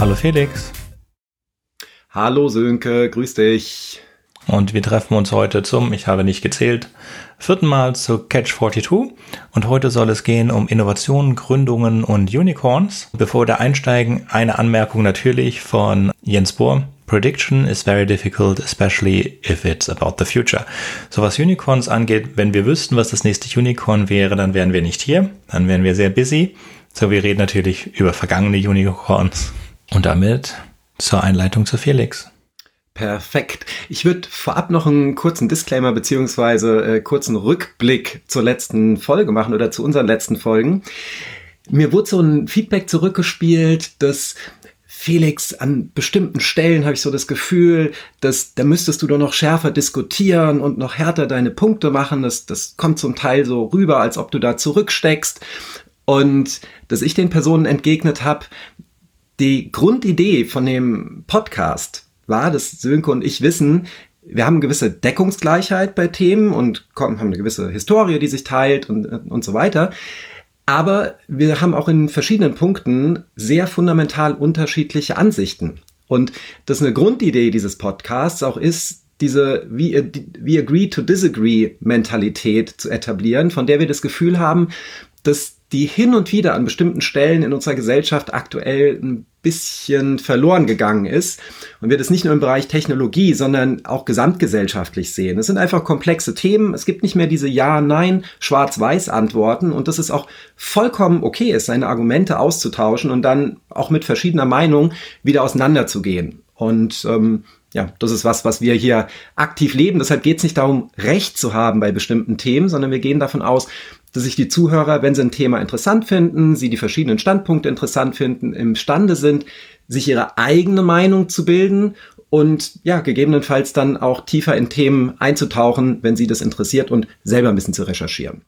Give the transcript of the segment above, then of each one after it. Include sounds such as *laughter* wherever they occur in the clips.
Hallo Felix. Hallo Sönke, grüß dich. Und wir treffen uns heute zum, ich habe nicht gezählt, vierten Mal zu Catch 42. Und heute soll es gehen um Innovationen, Gründungen und Unicorns. Bevor wir da einsteigen, eine Anmerkung natürlich von Jens Bohr. Prediction is very difficult, especially if it's about the future. So was Unicorns angeht, wenn wir wüssten, was das nächste Unicorn wäre, dann wären wir nicht hier. Dann wären wir sehr busy. So, wir reden natürlich über vergangene Unicorns. Und damit zur Einleitung zu Felix. Perfekt. Ich würde vorab noch einen kurzen Disclaimer beziehungsweise äh, kurzen Rückblick zur letzten Folge machen oder zu unseren letzten Folgen. Mir wurde so ein Feedback zurückgespielt, dass Felix, an bestimmten Stellen habe ich so das Gefühl, dass da müsstest du doch noch schärfer diskutieren und noch härter deine Punkte machen. Das, das kommt zum Teil so rüber, als ob du da zurücksteckst. Und dass ich den Personen entgegnet habe, die Grundidee von dem Podcast war, dass Sönke und ich wissen, wir haben eine gewisse Deckungsgleichheit bei Themen und haben eine gewisse Historie, die sich teilt und, und so weiter. Aber wir haben auch in verschiedenen Punkten sehr fundamental unterschiedliche Ansichten. Und das eine Grundidee dieses Podcasts auch ist, diese We, we Agree to Disagree Mentalität zu etablieren, von der wir das Gefühl haben, dass die hin und wieder an bestimmten Stellen in unserer Gesellschaft aktuell ein bisschen verloren gegangen ist und wir das nicht nur im Bereich Technologie, sondern auch gesamtgesellschaftlich sehen. Es sind einfach komplexe Themen. Es gibt nicht mehr diese Ja, Nein, Schwarz-Weiß Antworten und das ist auch vollkommen okay ist, seine Argumente auszutauschen und dann auch mit verschiedener Meinung wieder auseinanderzugehen. Und ähm, ja, das ist was, was wir hier aktiv leben. Deshalb geht es nicht darum, Recht zu haben bei bestimmten Themen, sondern wir gehen davon aus, dass sich die Zuhörer, wenn sie ein Thema interessant finden, sie die verschiedenen Standpunkte interessant finden, imstande sind, sich ihre eigene Meinung zu bilden und ja, gegebenenfalls dann auch tiefer in Themen einzutauchen, wenn sie das interessiert und selber ein bisschen zu recherchieren.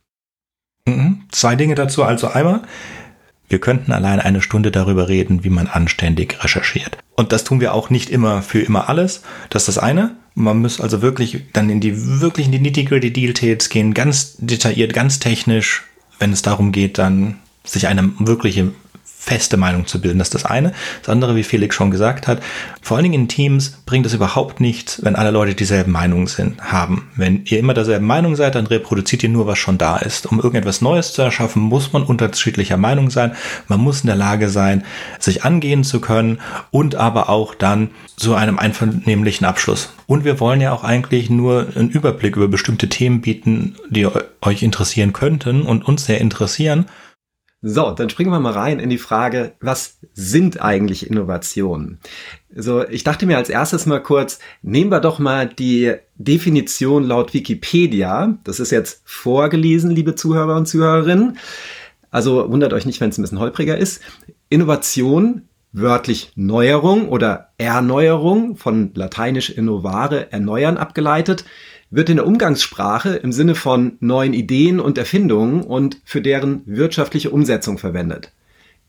Mhm. Zwei Dinge dazu. Also einmal, wir könnten allein eine Stunde darüber reden, wie man anständig recherchiert. Und das tun wir auch nicht immer für immer alles. Das ist das eine. Man muss also wirklich dann in die wirklich in die nitty-gritty Details gehen, ganz detailliert, ganz technisch, wenn es darum geht, dann sich eine wirkliche feste Meinung zu bilden. Das ist das eine. Das andere, wie Felix schon gesagt hat, vor allen Dingen in Teams bringt es überhaupt nichts, wenn alle Leute dieselben Meinungen sind, haben. Wenn ihr immer derselben Meinung seid, dann reproduziert ihr nur, was schon da ist. Um irgendetwas Neues zu erschaffen, muss man unterschiedlicher Meinung sein. Man muss in der Lage sein, sich angehen zu können und aber auch dann zu einem einvernehmlichen Abschluss. Und wir wollen ja auch eigentlich nur einen Überblick über bestimmte Themen bieten, die euch interessieren könnten und uns sehr interessieren. So, dann springen wir mal rein in die Frage, was sind eigentlich Innovationen? So, ich dachte mir als erstes mal kurz, nehmen wir doch mal die Definition laut Wikipedia. Das ist jetzt vorgelesen, liebe Zuhörer und Zuhörerinnen. Also wundert euch nicht, wenn es ein bisschen holpriger ist. Innovation, wörtlich Neuerung oder Erneuerung, von lateinisch innovare, erneuern abgeleitet, wird in der Umgangssprache im Sinne von neuen Ideen und Erfindungen und für deren wirtschaftliche Umsetzung verwendet.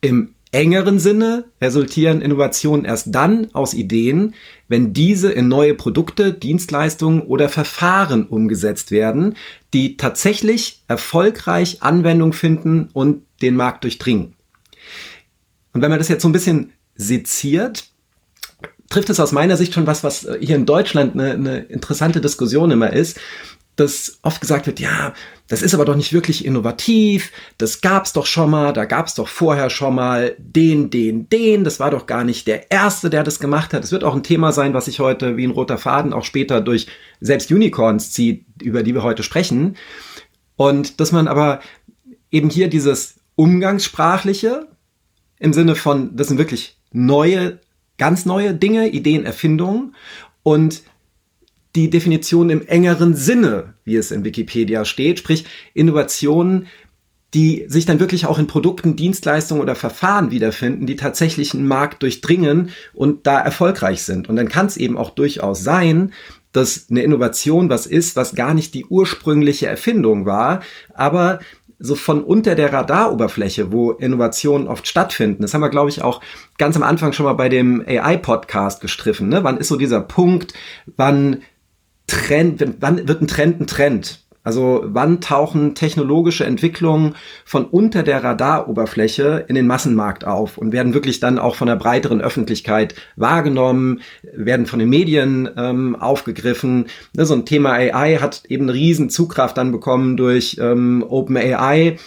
Im engeren Sinne resultieren Innovationen erst dann aus Ideen, wenn diese in neue Produkte, Dienstleistungen oder Verfahren umgesetzt werden, die tatsächlich erfolgreich Anwendung finden und den Markt durchdringen. Und wenn man das jetzt so ein bisschen seziert, trifft es aus meiner Sicht schon was, was hier in Deutschland eine, eine interessante Diskussion immer ist, dass oft gesagt wird, ja, das ist aber doch nicht wirklich innovativ, das gab's doch schon mal, da gab's doch vorher schon mal den, den, den, das war doch gar nicht der Erste, der das gemacht hat. Es wird auch ein Thema sein, was sich heute wie ein roter Faden auch später durch selbst Unicorns zieht, über die wir heute sprechen. Und dass man aber eben hier dieses Umgangssprachliche im Sinne von, das sind wirklich neue ganz neue Dinge, Ideen, Erfindungen und die Definition im engeren Sinne, wie es in Wikipedia steht, sprich Innovationen, die sich dann wirklich auch in Produkten, Dienstleistungen oder Verfahren wiederfinden, die tatsächlich einen Markt durchdringen und da erfolgreich sind. Und dann kann es eben auch durchaus sein, dass eine Innovation was ist, was gar nicht die ursprüngliche Erfindung war, aber so von unter der Radaroberfläche, wo Innovationen oft stattfinden. Das haben wir, glaube ich, auch ganz am Anfang schon mal bei dem AI-Podcast gestriffen. Ne? Wann ist so dieser Punkt, wann Trend, wann wird ein Trend ein Trend? Also wann tauchen technologische Entwicklungen von unter der Radaroberfläche in den Massenmarkt auf und werden wirklich dann auch von der breiteren Öffentlichkeit wahrgenommen, werden von den Medien ähm, aufgegriffen. Ne, so ein Thema AI hat eben eine riesen Zugkraft dann bekommen durch ähm, OpenAI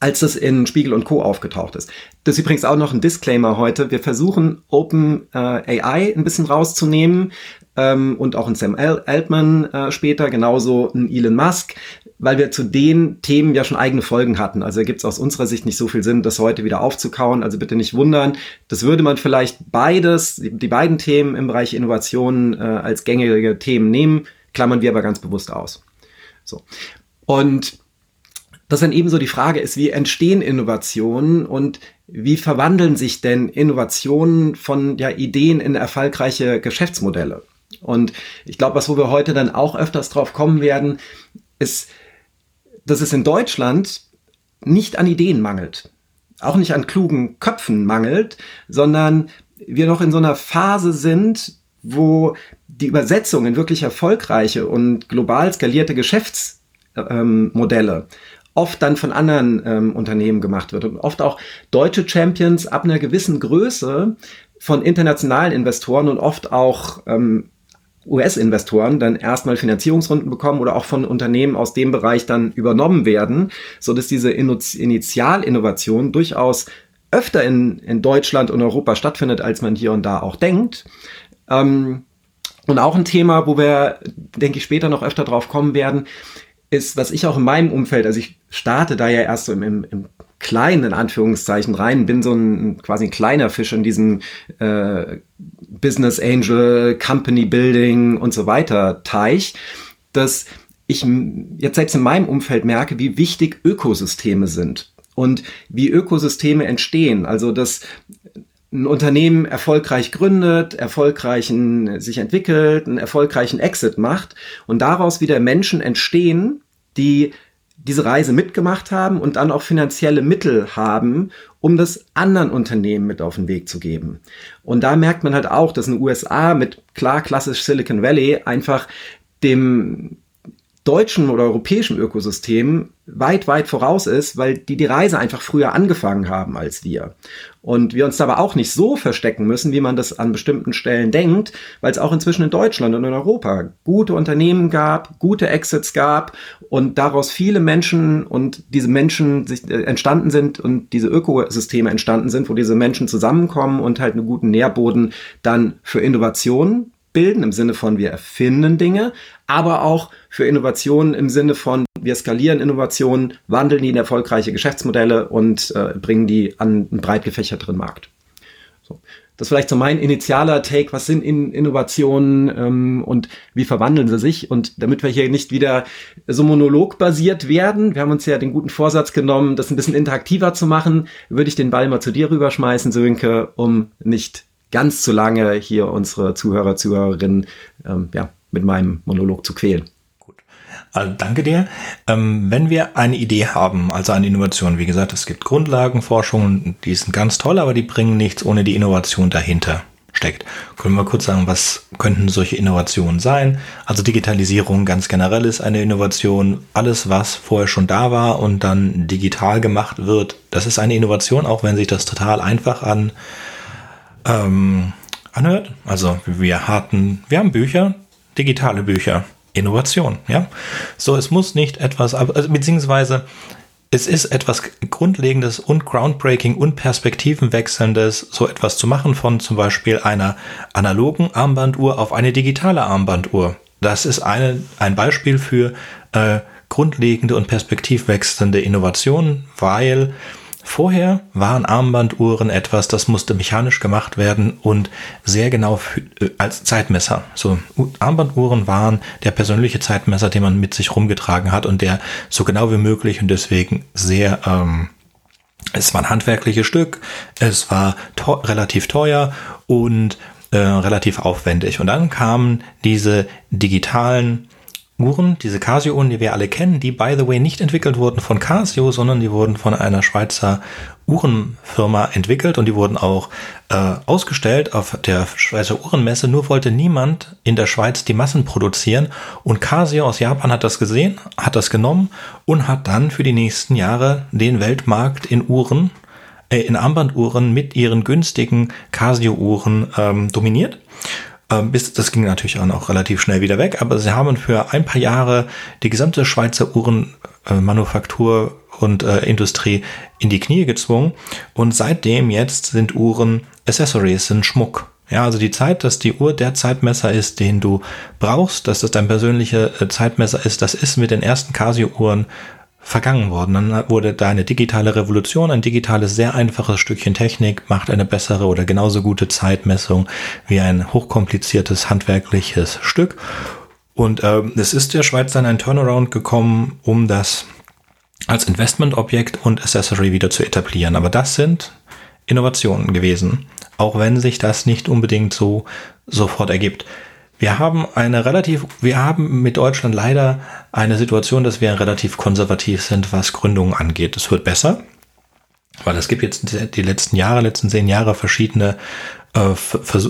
als es in Spiegel und Co. aufgetaucht ist. Das ist übrigens auch noch ein Disclaimer heute. Wir versuchen Open äh, AI ein bisschen rauszunehmen ähm, und auch ein Sam Altman äh, später, genauso ein Elon Musk, weil wir zu den Themen ja schon eigene Folgen hatten. Also gibt es aus unserer Sicht nicht so viel Sinn, das heute wieder aufzukauen. Also bitte nicht wundern. Das würde man vielleicht beides, die beiden Themen im Bereich Innovation äh, als gängige Themen nehmen, klammern wir aber ganz bewusst aus. So. Und dass dann ebenso die Frage ist, wie entstehen Innovationen und wie verwandeln sich denn Innovationen von ja, Ideen in erfolgreiche Geschäftsmodelle? Und ich glaube, was wo wir heute dann auch öfters drauf kommen werden, ist, dass es in Deutschland nicht an Ideen mangelt, auch nicht an klugen Köpfen mangelt, sondern wir noch in so einer Phase sind, wo die Übersetzung in wirklich erfolgreiche und global skalierte Geschäftsmodelle ähm, oft dann von anderen ähm, Unternehmen gemacht wird und oft auch deutsche Champions ab einer gewissen Größe von internationalen Investoren und oft auch ähm, US-Investoren dann erstmal Finanzierungsrunden bekommen oder auch von Unternehmen aus dem Bereich dann übernommen werden, so dass diese Initialinnovation durchaus öfter in, in Deutschland und Europa stattfindet, als man hier und da auch denkt. Ähm, und auch ein Thema, wo wir, denke ich, später noch öfter drauf kommen werden, ist, was ich auch in meinem Umfeld, also ich starte da ja erst so im, im, im kleinen, in Anführungszeichen, rein, bin so ein quasi ein kleiner Fisch in diesem äh, Business Angel, Company Building und so weiter Teich, dass ich jetzt selbst in meinem Umfeld merke, wie wichtig Ökosysteme sind und wie Ökosysteme entstehen. Also, dass ein Unternehmen erfolgreich gründet, erfolgreichen sich entwickelt, einen erfolgreichen Exit macht und daraus wieder Menschen entstehen, die diese Reise mitgemacht haben und dann auch finanzielle Mittel haben, um das anderen Unternehmen mit auf den Weg zu geben. Und da merkt man halt auch, dass in den USA mit klar klassisch Silicon Valley einfach dem deutschen oder europäischen Ökosystem weit, weit voraus ist, weil die die Reise einfach früher angefangen haben als wir. Und wir uns aber auch nicht so verstecken müssen, wie man das an bestimmten Stellen denkt, weil es auch inzwischen in Deutschland und in Europa gute Unternehmen gab, gute Exits gab und daraus viele Menschen und diese Menschen sich äh, entstanden sind und diese Ökosysteme entstanden sind, wo diese Menschen zusammenkommen und halt einen guten Nährboden dann für Innovationen bilden, im Sinne von wir erfinden Dinge, aber auch für Innovationen im Sinne von wir skalieren Innovationen, wandeln die in erfolgreiche Geschäftsmodelle und äh, bringen die an einen breit gefächerteren Markt. So. Das ist vielleicht so mein initialer Take, was sind in Innovationen ähm, und wie verwandeln sie sich? Und damit wir hier nicht wieder so monologbasiert werden, wir haben uns ja den guten Vorsatz genommen, das ein bisschen interaktiver zu machen, würde ich den Ball mal zu dir rüberschmeißen, Sönke, um nicht ganz zu lange hier unsere Zuhörer, Zuhörerinnen ähm, ja, mit meinem Monolog zu quälen. Also danke dir. Ähm, wenn wir eine Idee haben, also eine Innovation, wie gesagt, es gibt Grundlagenforschungen, die sind ganz toll, aber die bringen nichts ohne die Innovation dahinter steckt. Können wir kurz sagen, was könnten solche Innovationen sein? Also Digitalisierung ganz generell ist eine Innovation. Alles, was vorher schon da war und dann digital gemacht wird, das ist eine Innovation, auch wenn sich das total einfach an ähm, anhört. Also wir hatten, wir haben Bücher, digitale Bücher, Innovation, ja. So, es muss nicht etwas, also, beziehungsweise es ist etwas Grundlegendes und Groundbreaking und Perspektivenwechselndes, so etwas zu machen von zum Beispiel einer analogen Armbanduhr auf eine digitale Armbanduhr. Das ist eine, ein Beispiel für äh, grundlegende und perspektivwechselnde Innovationen, weil Vorher waren Armbanduhren etwas, das musste mechanisch gemacht werden und sehr genau äh, als Zeitmesser. So Armbanduhren waren der persönliche Zeitmesser, den man mit sich rumgetragen hat und der so genau wie möglich und deswegen sehr ähm, es war ein handwerkliches Stück, es war teuer, relativ teuer und äh, relativ aufwendig. Und dann kamen diese digitalen Uhren, diese Casio-Uhren, die wir alle kennen, die by the way nicht entwickelt wurden von Casio, sondern die wurden von einer Schweizer Uhrenfirma entwickelt und die wurden auch äh, ausgestellt auf der Schweizer Uhrenmesse. Nur wollte niemand in der Schweiz die Massen produzieren und Casio aus Japan hat das gesehen, hat das genommen und hat dann für die nächsten Jahre den Weltmarkt in Uhren, äh, in Armbanduhren mit ihren günstigen Casio-Uhren ähm, dominiert. Ähm, das ging natürlich auch noch relativ schnell wieder weg, aber sie haben für ein paar Jahre die gesamte Schweizer Uhrenmanufaktur und äh, Industrie in die Knie gezwungen und seitdem jetzt sind Uhren Accessories, sind Schmuck. Ja, also die Zeit, dass die Uhr der Zeitmesser ist, den du brauchst, dass das dein persönlicher äh, Zeitmesser ist, das ist mit den ersten Casio-Uhren vergangen worden. Dann wurde da eine digitale Revolution, ein digitales, sehr einfaches Stückchen Technik macht eine bessere oder genauso gute Zeitmessung wie ein hochkompliziertes handwerkliches Stück. Und äh, es ist der Schweiz dann ein Turnaround gekommen, um das als Investmentobjekt und Accessory wieder zu etablieren. Aber das sind Innovationen gewesen, auch wenn sich das nicht unbedingt so sofort ergibt. Wir haben eine relativ, wir haben mit Deutschland leider eine Situation, dass wir relativ konservativ sind, was Gründungen angeht. Es wird besser, weil es gibt jetzt die letzten Jahre, letzten zehn Jahre verschiedene äh,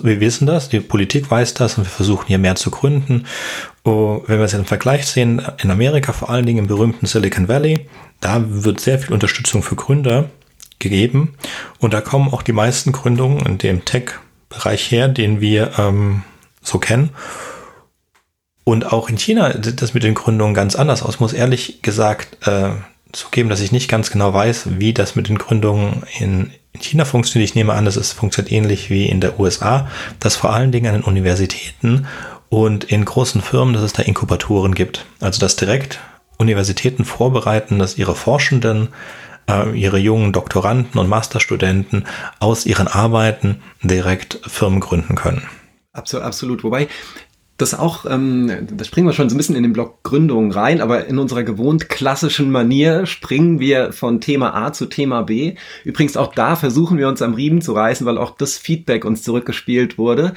wir wissen das, die Politik weiß das und wir versuchen hier mehr zu gründen. Oh, wenn wir es im Vergleich sehen, in Amerika, vor allen Dingen im berühmten Silicon Valley, da wird sehr viel Unterstützung für Gründer gegeben und da kommen auch die meisten Gründungen in dem Tech-Bereich her, den wir ähm, so kennen. Und auch in China sieht das mit den Gründungen ganz anders aus. Muss ehrlich gesagt äh, zugeben, dass ich nicht ganz genau weiß, wie das mit den Gründungen in, in China funktioniert. Ich nehme an, dass es funktioniert ähnlich wie in der USA, dass vor allen Dingen an den Universitäten und in großen Firmen, dass es da Inkubatoren gibt. Also dass direkt Universitäten vorbereiten, dass ihre Forschenden, äh, ihre jungen Doktoranden und Masterstudenten aus ihren Arbeiten direkt Firmen gründen können. Absolut, absolut. Wobei das auch, ähm, da springen wir schon so ein bisschen in den Block Gründung rein, aber in unserer gewohnt klassischen Manier springen wir von Thema A zu Thema B. Übrigens auch da versuchen wir uns am Riemen zu reißen, weil auch das Feedback uns zurückgespielt wurde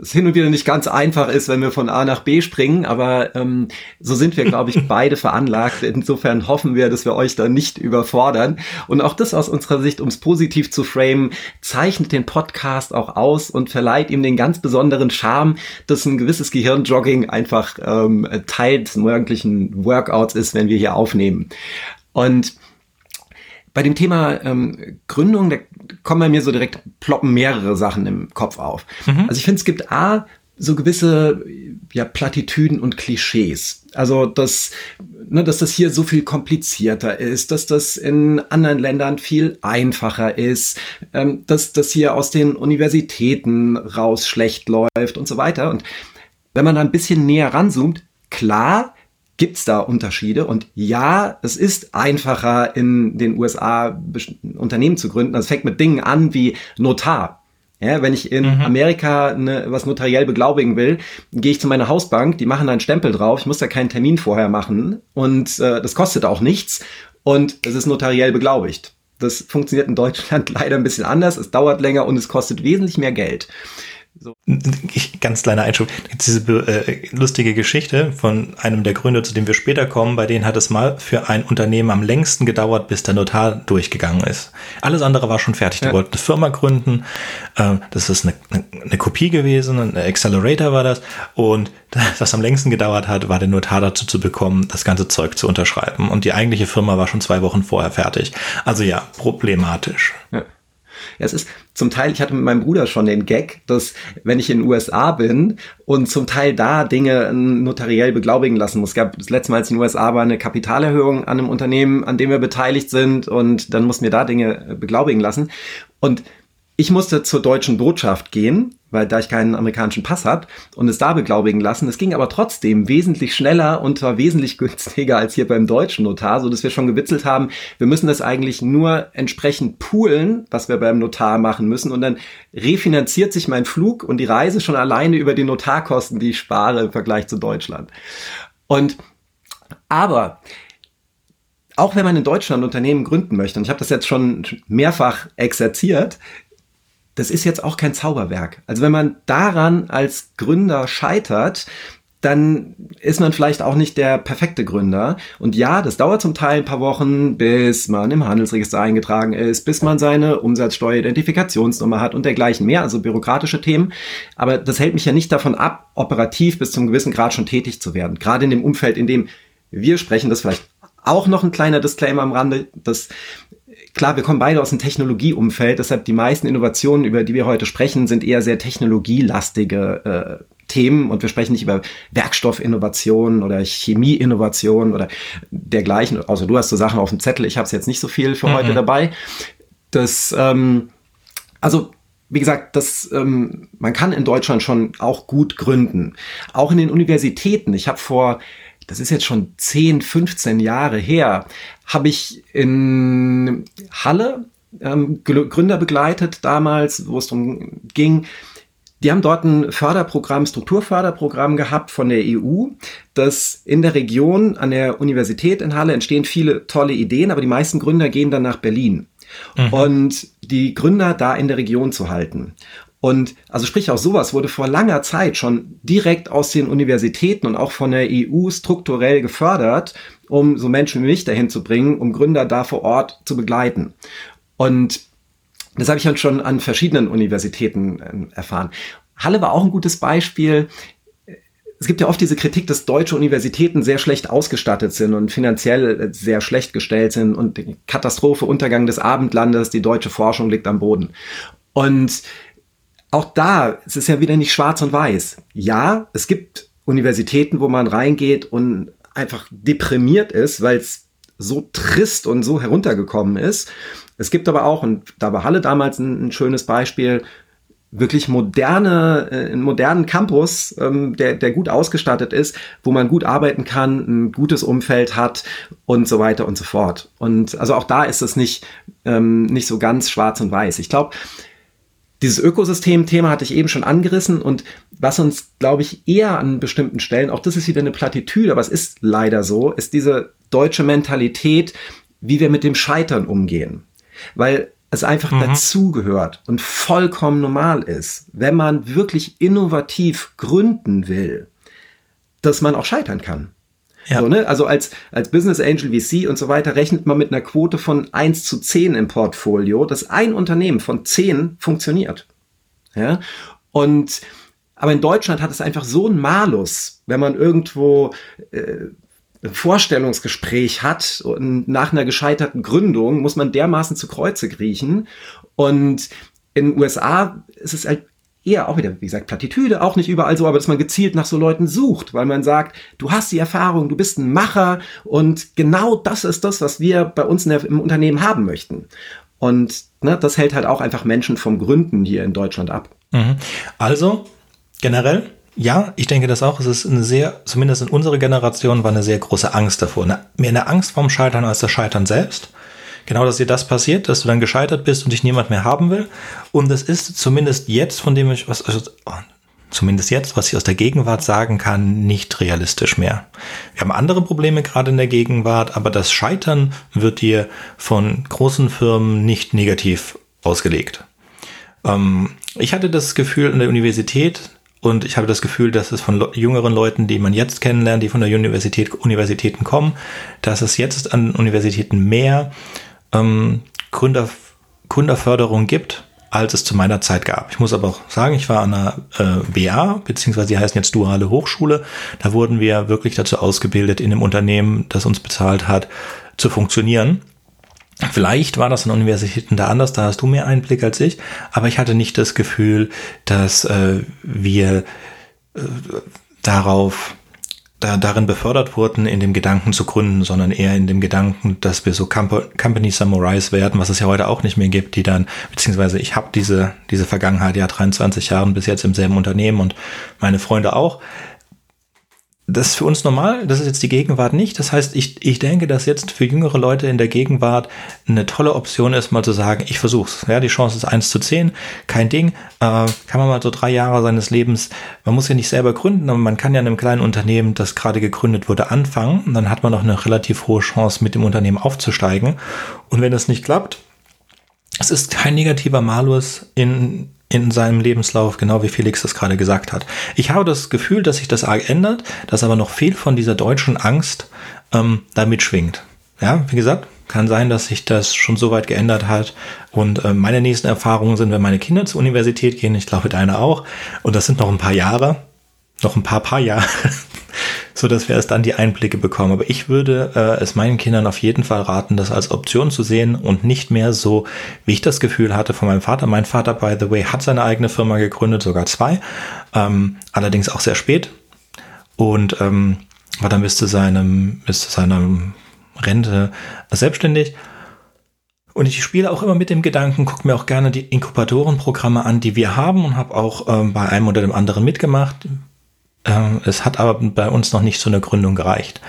es hin und wieder nicht ganz einfach ist, wenn wir von A nach B springen, aber ähm, so sind wir, glaube ich, *laughs* beide veranlagt. Insofern hoffen wir, dass wir euch da nicht überfordern. Und auch das aus unserer Sicht, um es positiv zu framen, zeichnet den Podcast auch aus und verleiht ihm den ganz besonderen Charme, dass ein gewisses Gehirnjogging einfach ähm, Teil des morgendlichen Workouts ist, wenn wir hier aufnehmen. Und bei dem Thema ähm, Gründung, da kommen bei mir so direkt ploppen mehrere Sachen im Kopf auf. Mhm. Also ich finde, es gibt A, so gewisse ja, Plattitüden und Klischees. Also, dass, ne, dass das hier so viel komplizierter ist, dass das in anderen Ländern viel einfacher ist, ähm, dass das hier aus den Universitäten raus schlecht läuft und so weiter. Und wenn man da ein bisschen näher ranzoomt, klar, gibt's da Unterschiede. Und ja, es ist einfacher in den USA Unternehmen zu gründen. Das fängt mit Dingen an wie Notar. Ja, wenn ich in mhm. Amerika ne, was notariell beglaubigen will, gehe ich zu meiner Hausbank, die machen da einen Stempel drauf, ich muss da keinen Termin vorher machen und äh, das kostet auch nichts und es ist notariell beglaubigt. Das funktioniert in Deutschland *laughs* leider ein bisschen anders, es dauert länger und es kostet wesentlich mehr Geld. So. Ganz kleiner Einschub. Diese äh, lustige Geschichte von einem der Gründer, zu dem wir später kommen, bei denen hat es mal für ein Unternehmen am längsten gedauert, bis der Notar durchgegangen ist. Alles andere war schon fertig. Die ja. wollten eine Firma gründen. Äh, das ist eine, eine, Kopie gewesen, ein Accelerator war das. Und das, *laughs* was am längsten gedauert hat, war der Notar dazu zu bekommen, das ganze Zeug zu unterschreiben. Und die eigentliche Firma war schon zwei Wochen vorher fertig. Also ja, problematisch. Ja. Ja, es ist zum Teil, ich hatte mit meinem Bruder schon den Gag, dass wenn ich in den USA bin und zum Teil da Dinge notariell beglaubigen lassen muss. Es gab das letzte Mal, als in den USA war, eine Kapitalerhöhung an einem Unternehmen, an dem wir beteiligt sind und dann mussten wir da Dinge beglaubigen lassen. Und ich musste zur deutschen Botschaft gehen, weil da ich keinen amerikanischen Pass habe und es da beglaubigen lassen. Es ging aber trotzdem wesentlich schneller und war wesentlich *laughs* günstiger als hier beim deutschen Notar, so dass wir schon gewitzelt haben, wir müssen das eigentlich nur entsprechend poolen, was wir beim Notar machen müssen und dann refinanziert sich mein Flug und die Reise schon alleine über die Notarkosten, die ich spare im Vergleich zu Deutschland. Und aber auch wenn man in Deutschland Unternehmen gründen möchte, und ich habe das jetzt schon mehrfach exerziert, das ist jetzt auch kein Zauberwerk. Also wenn man daran als Gründer scheitert, dann ist man vielleicht auch nicht der perfekte Gründer. Und ja, das dauert zum Teil ein paar Wochen, bis man im Handelsregister eingetragen ist, bis man seine Umsatzsteueridentifikationsnummer hat und dergleichen mehr, also bürokratische Themen. Aber das hält mich ja nicht davon ab, operativ bis zum gewissen Grad schon tätig zu werden. Gerade in dem Umfeld, in dem wir sprechen, das vielleicht auch noch ein kleiner Disclaimer am Rande, dass klar, wir kommen beide aus dem Technologieumfeld, deshalb die meisten Innovationen, über die wir heute sprechen, sind eher sehr technologielastige äh, Themen und wir sprechen nicht über Werkstoffinnovationen oder Chemieinnovationen oder dergleichen. Außer du hast so Sachen auf dem Zettel, ich habe es jetzt nicht so viel für mhm. heute dabei. Das, ähm, also wie gesagt, das, ähm, man kann in Deutschland schon auch gut gründen. Auch in den Universitäten. Ich habe vor, das ist jetzt schon 10, 15 Jahre her, habe ich in Halle ähm, Gründer begleitet damals, wo es darum ging, die haben dort ein Förderprogramm, Strukturförderprogramm gehabt von der EU, das in der Region an der Universität in Halle entstehen viele tolle Ideen, aber die meisten Gründer gehen dann nach Berlin. Mhm. Und die Gründer da in der Region zu halten. Und also sprich auch sowas wurde vor langer Zeit schon direkt aus den Universitäten und auch von der EU strukturell gefördert, um so Menschen wie mich dahin zu bringen, um Gründer da vor Ort zu begleiten. Und das habe ich halt schon an verschiedenen Universitäten äh, erfahren. Halle war auch ein gutes Beispiel. Es gibt ja oft diese Kritik, dass deutsche Universitäten sehr schlecht ausgestattet sind und finanziell äh, sehr schlecht gestellt sind und Katastrophe, Untergang des Abendlandes, die deutsche Forschung liegt am Boden. Und auch da, es ist ja wieder nicht schwarz und weiß. Ja, es gibt Universitäten, wo man reingeht und einfach deprimiert ist, weil es so trist und so heruntergekommen ist. Es gibt aber auch, und da war Halle damals ein, ein schönes Beispiel, wirklich moderne, äh, einen modernen Campus, ähm, der, der gut ausgestattet ist, wo man gut arbeiten kann, ein gutes Umfeld hat und so weiter und so fort. Und also auch da ist es nicht, ähm, nicht so ganz schwarz und weiß. Ich glaube, dieses Ökosystem-Thema hatte ich eben schon angerissen und was uns, glaube ich, eher an bestimmten Stellen, auch das ist wieder eine Plattitüde, aber es ist leider so, ist diese deutsche Mentalität, wie wir mit dem Scheitern umgehen weil es einfach mhm. dazugehört und vollkommen normal ist, wenn man wirklich innovativ gründen will, dass man auch scheitern kann. Ja. So, ne? Also als, als Business Angel VC und so weiter rechnet man mit einer Quote von 1 zu 10 im Portfolio, dass ein Unternehmen von 10 funktioniert. Ja? Und aber in Deutschland hat es einfach so einen Malus, wenn man irgendwo äh, Vorstellungsgespräch hat und nach einer gescheiterten Gründung muss man dermaßen zu Kreuze kriechen. Und in den USA ist es halt eher auch wieder, wie gesagt, Plattitüde, auch nicht überall so, aber dass man gezielt nach so Leuten sucht, weil man sagt, du hast die Erfahrung, du bist ein Macher und genau das ist das, was wir bei uns der, im Unternehmen haben möchten. Und ne, das hält halt auch einfach Menschen vom Gründen hier in Deutschland ab. Mhm. Also generell ja, ich denke das auch. Es ist eine sehr, zumindest in unserer Generation, war eine sehr große Angst davor. Eine, mehr eine Angst vorm Scheitern als das Scheitern selbst. Genau, dass dir das passiert, dass du dann gescheitert bist und dich niemand mehr haben will. Und es ist zumindest jetzt, von dem ich was, also, oh, zumindest jetzt, was ich aus der Gegenwart sagen kann, nicht realistisch mehr. Wir haben andere Probleme gerade in der Gegenwart, aber das Scheitern wird dir von großen Firmen nicht negativ ausgelegt. Ähm, ich hatte das Gefühl in der Universität, und ich habe das Gefühl, dass es von jüngeren Leuten, die man jetzt kennenlernt, die von der Universität, Universitäten kommen, dass es jetzt an Universitäten mehr ähm, Gründer, Gründerförderung gibt, als es zu meiner Zeit gab. Ich muss aber auch sagen, ich war an einer äh, BA, beziehungsweise die heißen jetzt Duale Hochschule. Da wurden wir wirklich dazu ausgebildet, in einem Unternehmen, das uns bezahlt hat, zu funktionieren. Vielleicht war das an Universitäten da anders, da hast du mehr Einblick als ich, aber ich hatte nicht das Gefühl, dass äh, wir äh, darauf da, darin befördert wurden, in dem Gedanken zu gründen, sondern eher in dem Gedanken, dass wir so Company Samurais werden, was es ja heute auch nicht mehr gibt, die dann, beziehungsweise ich habe diese, diese Vergangenheit ja 23 Jahren bis jetzt im selben Unternehmen und meine Freunde auch, das ist für uns normal, das ist jetzt die Gegenwart nicht. Das heißt, ich, ich denke, dass jetzt für jüngere Leute in der Gegenwart eine tolle Option ist, mal zu sagen, ich versuch's. Ja, die Chance ist eins zu zehn, kein Ding. Äh, kann man mal so drei Jahre seines Lebens, man muss ja nicht selber gründen, aber man kann ja in einem kleinen Unternehmen, das gerade gegründet wurde, anfangen. Und dann hat man noch eine relativ hohe Chance, mit dem Unternehmen aufzusteigen. Und wenn das nicht klappt, es ist kein negativer Malus in in seinem Lebenslauf, genau wie Felix das gerade gesagt hat. Ich habe das Gefühl, dass sich das arg ändert, dass aber noch viel von dieser deutschen Angst ähm, damit schwingt. Ja, wie gesagt, kann sein, dass sich das schon so weit geändert hat. Und äh, meine nächsten Erfahrungen sind, wenn meine Kinder zur Universität gehen, ich glaube deine auch, und das sind noch ein paar Jahre, noch ein paar paar Jahre, *laughs* so dass wir erst dann die Einblicke bekommen. Aber ich würde äh, es meinen Kindern auf jeden Fall raten, das als Option zu sehen und nicht mehr so, wie ich das Gefühl hatte von meinem Vater. Mein Vater, by the way, hat seine eigene Firma gegründet, sogar zwei, ähm, allerdings auch sehr spät. Und ähm, war dann bis zu seinem, bis zu seinem Rente selbstständig. Und ich spiele auch immer mit dem Gedanken, gucke mir auch gerne die Inkubatorenprogramme an, die wir haben und habe auch ähm, bei einem oder dem anderen mitgemacht. Ähm, es hat aber bei uns noch nicht zu einer Gründung gereicht.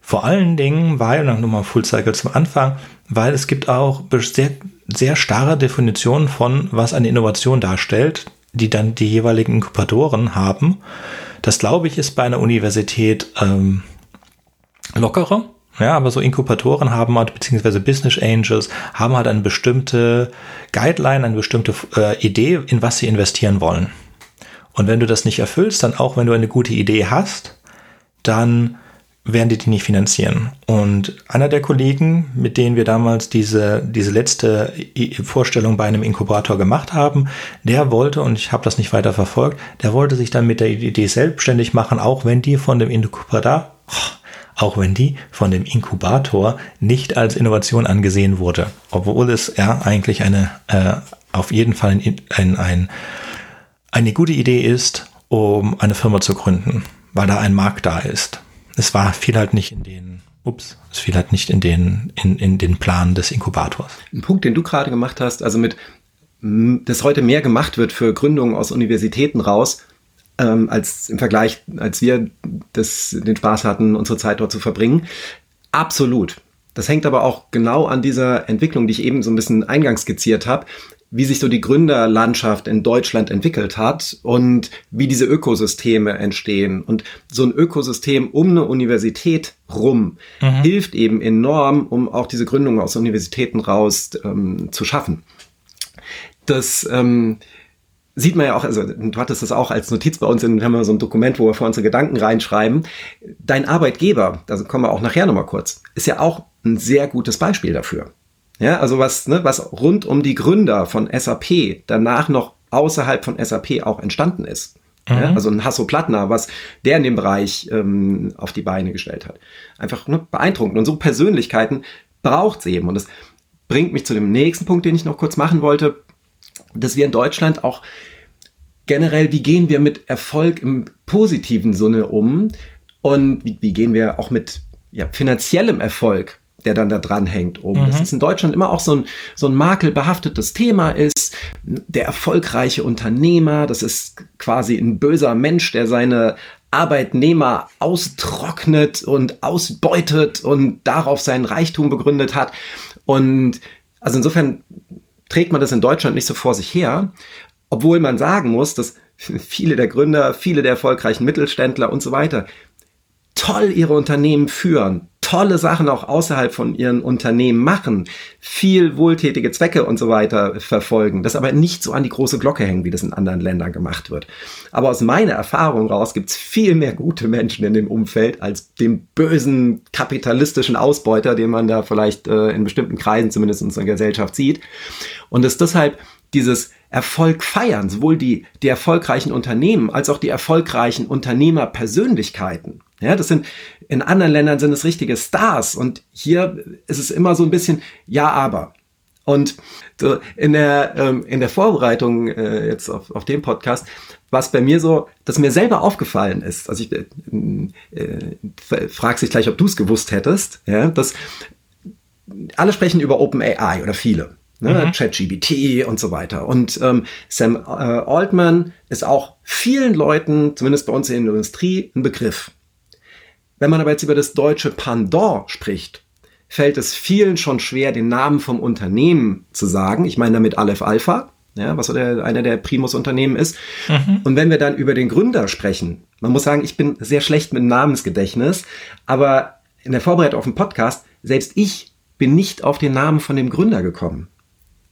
Vor allen Dingen, weil, dann nochmal Full Cycle zum Anfang, weil es gibt auch sehr, sehr starre Definitionen von, was eine Innovation darstellt, die dann die jeweiligen Inkubatoren haben. Das glaube ich ist bei einer Universität ähm, lockerer. Ja, aber so Inkubatoren haben halt, beziehungsweise Business Angels haben halt eine bestimmte Guideline, eine bestimmte äh, Idee, in was sie investieren wollen. Und wenn du das nicht erfüllst, dann auch wenn du eine gute Idee hast, dann werden die die nicht finanzieren. Und einer der Kollegen, mit denen wir damals diese, diese letzte Vorstellung bei einem Inkubator gemacht haben, der wollte, und ich habe das nicht weiter verfolgt, der wollte sich dann mit der Idee selbstständig machen, auch wenn die von dem Inkubator, auch wenn die von dem Inkubator nicht als Innovation angesehen wurde, obwohl es ja eigentlich eine äh, auf jeden Fall ein, ein, ein eine gute Idee ist, um eine Firma zu gründen, weil da ein Markt da ist. Es war viel halt nicht in den, ups, es fiel halt nicht in den, in, in den Plan des Inkubators. Ein Punkt, den du gerade gemacht hast, also mit, dass heute mehr gemacht wird für Gründungen aus Universitäten raus, ähm, als im Vergleich, als wir das, den Spaß hatten, unsere Zeit dort zu verbringen. Absolut. Das hängt aber auch genau an dieser Entwicklung, die ich eben so ein bisschen eingangs skizziert habe wie sich so die Gründerlandschaft in Deutschland entwickelt hat und wie diese Ökosysteme entstehen. Und so ein Ökosystem um eine Universität rum mhm. hilft eben enorm, um auch diese Gründungen aus Universitäten raus ähm, zu schaffen. Das ähm, sieht man ja auch, also du hattest das auch als Notiz bei uns, in, haben wir so ein Dokument, wo wir vor unsere Gedanken reinschreiben. Dein Arbeitgeber, da kommen wir auch nachher nochmal kurz, ist ja auch ein sehr gutes Beispiel dafür. Ja, also was, ne, was rund um die Gründer von SAP danach noch außerhalb von SAP auch entstanden ist. Mhm. Ja, also ein Hasso Plattner, was der in dem Bereich ähm, auf die Beine gestellt hat. Einfach ne, beeindruckend. Und so Persönlichkeiten braucht es eben. Und das bringt mich zu dem nächsten Punkt, den ich noch kurz machen wollte, dass wir in Deutschland auch generell, wie gehen wir mit Erfolg im positiven Sinne um und wie, wie gehen wir auch mit ja, finanziellem Erfolg der dann da dran hängt oben. Mhm. Das ist in Deutschland immer auch so ein, so ein makelbehaftetes Thema ist. Der erfolgreiche Unternehmer, das ist quasi ein böser Mensch, der seine Arbeitnehmer austrocknet und ausbeutet und darauf seinen Reichtum begründet hat. Und also insofern trägt man das in Deutschland nicht so vor sich her, obwohl man sagen muss, dass viele der Gründer, viele der erfolgreichen Mittelständler und so weiter toll ihre Unternehmen führen, tolle Sachen auch außerhalb von ihren Unternehmen machen, viel wohltätige Zwecke und so weiter verfolgen, das aber nicht so an die große Glocke hängen, wie das in anderen Ländern gemacht wird. Aber aus meiner Erfahrung raus gibt es viel mehr gute Menschen in dem Umfeld als dem bösen kapitalistischen Ausbeuter, den man da vielleicht äh, in bestimmten Kreisen zumindest in unserer Gesellschaft sieht. Und es deshalb dieses Erfolg feiern, sowohl die, die erfolgreichen Unternehmen als auch die erfolgreichen Unternehmerpersönlichkeiten. Ja, das sind, in anderen Ländern sind es richtige Stars und hier ist es immer so ein bisschen, ja, aber. Und so in der, ähm, in der Vorbereitung äh, jetzt auf, auf dem Podcast war es bei mir so, dass mir selber aufgefallen ist, also ich äh, äh, frag sich gleich, ob du es gewusst hättest, ja, dass alle sprechen über OpenAI oder viele. Ne, mhm. ChatGBT und so weiter. Und ähm, Sam äh, Altman ist auch vielen Leuten, zumindest bei uns in der Industrie, ein Begriff. Wenn man aber jetzt über das deutsche Pendant spricht, fällt es vielen schon schwer, den Namen vom Unternehmen zu sagen. Ich meine damit Aleph Alpha, ja, was der, einer der Primus-Unternehmen ist. Mhm. Und wenn wir dann über den Gründer sprechen, man muss sagen, ich bin sehr schlecht mit Namensgedächtnis, aber in der Vorbereitung auf den Podcast, selbst ich bin nicht auf den Namen von dem Gründer gekommen.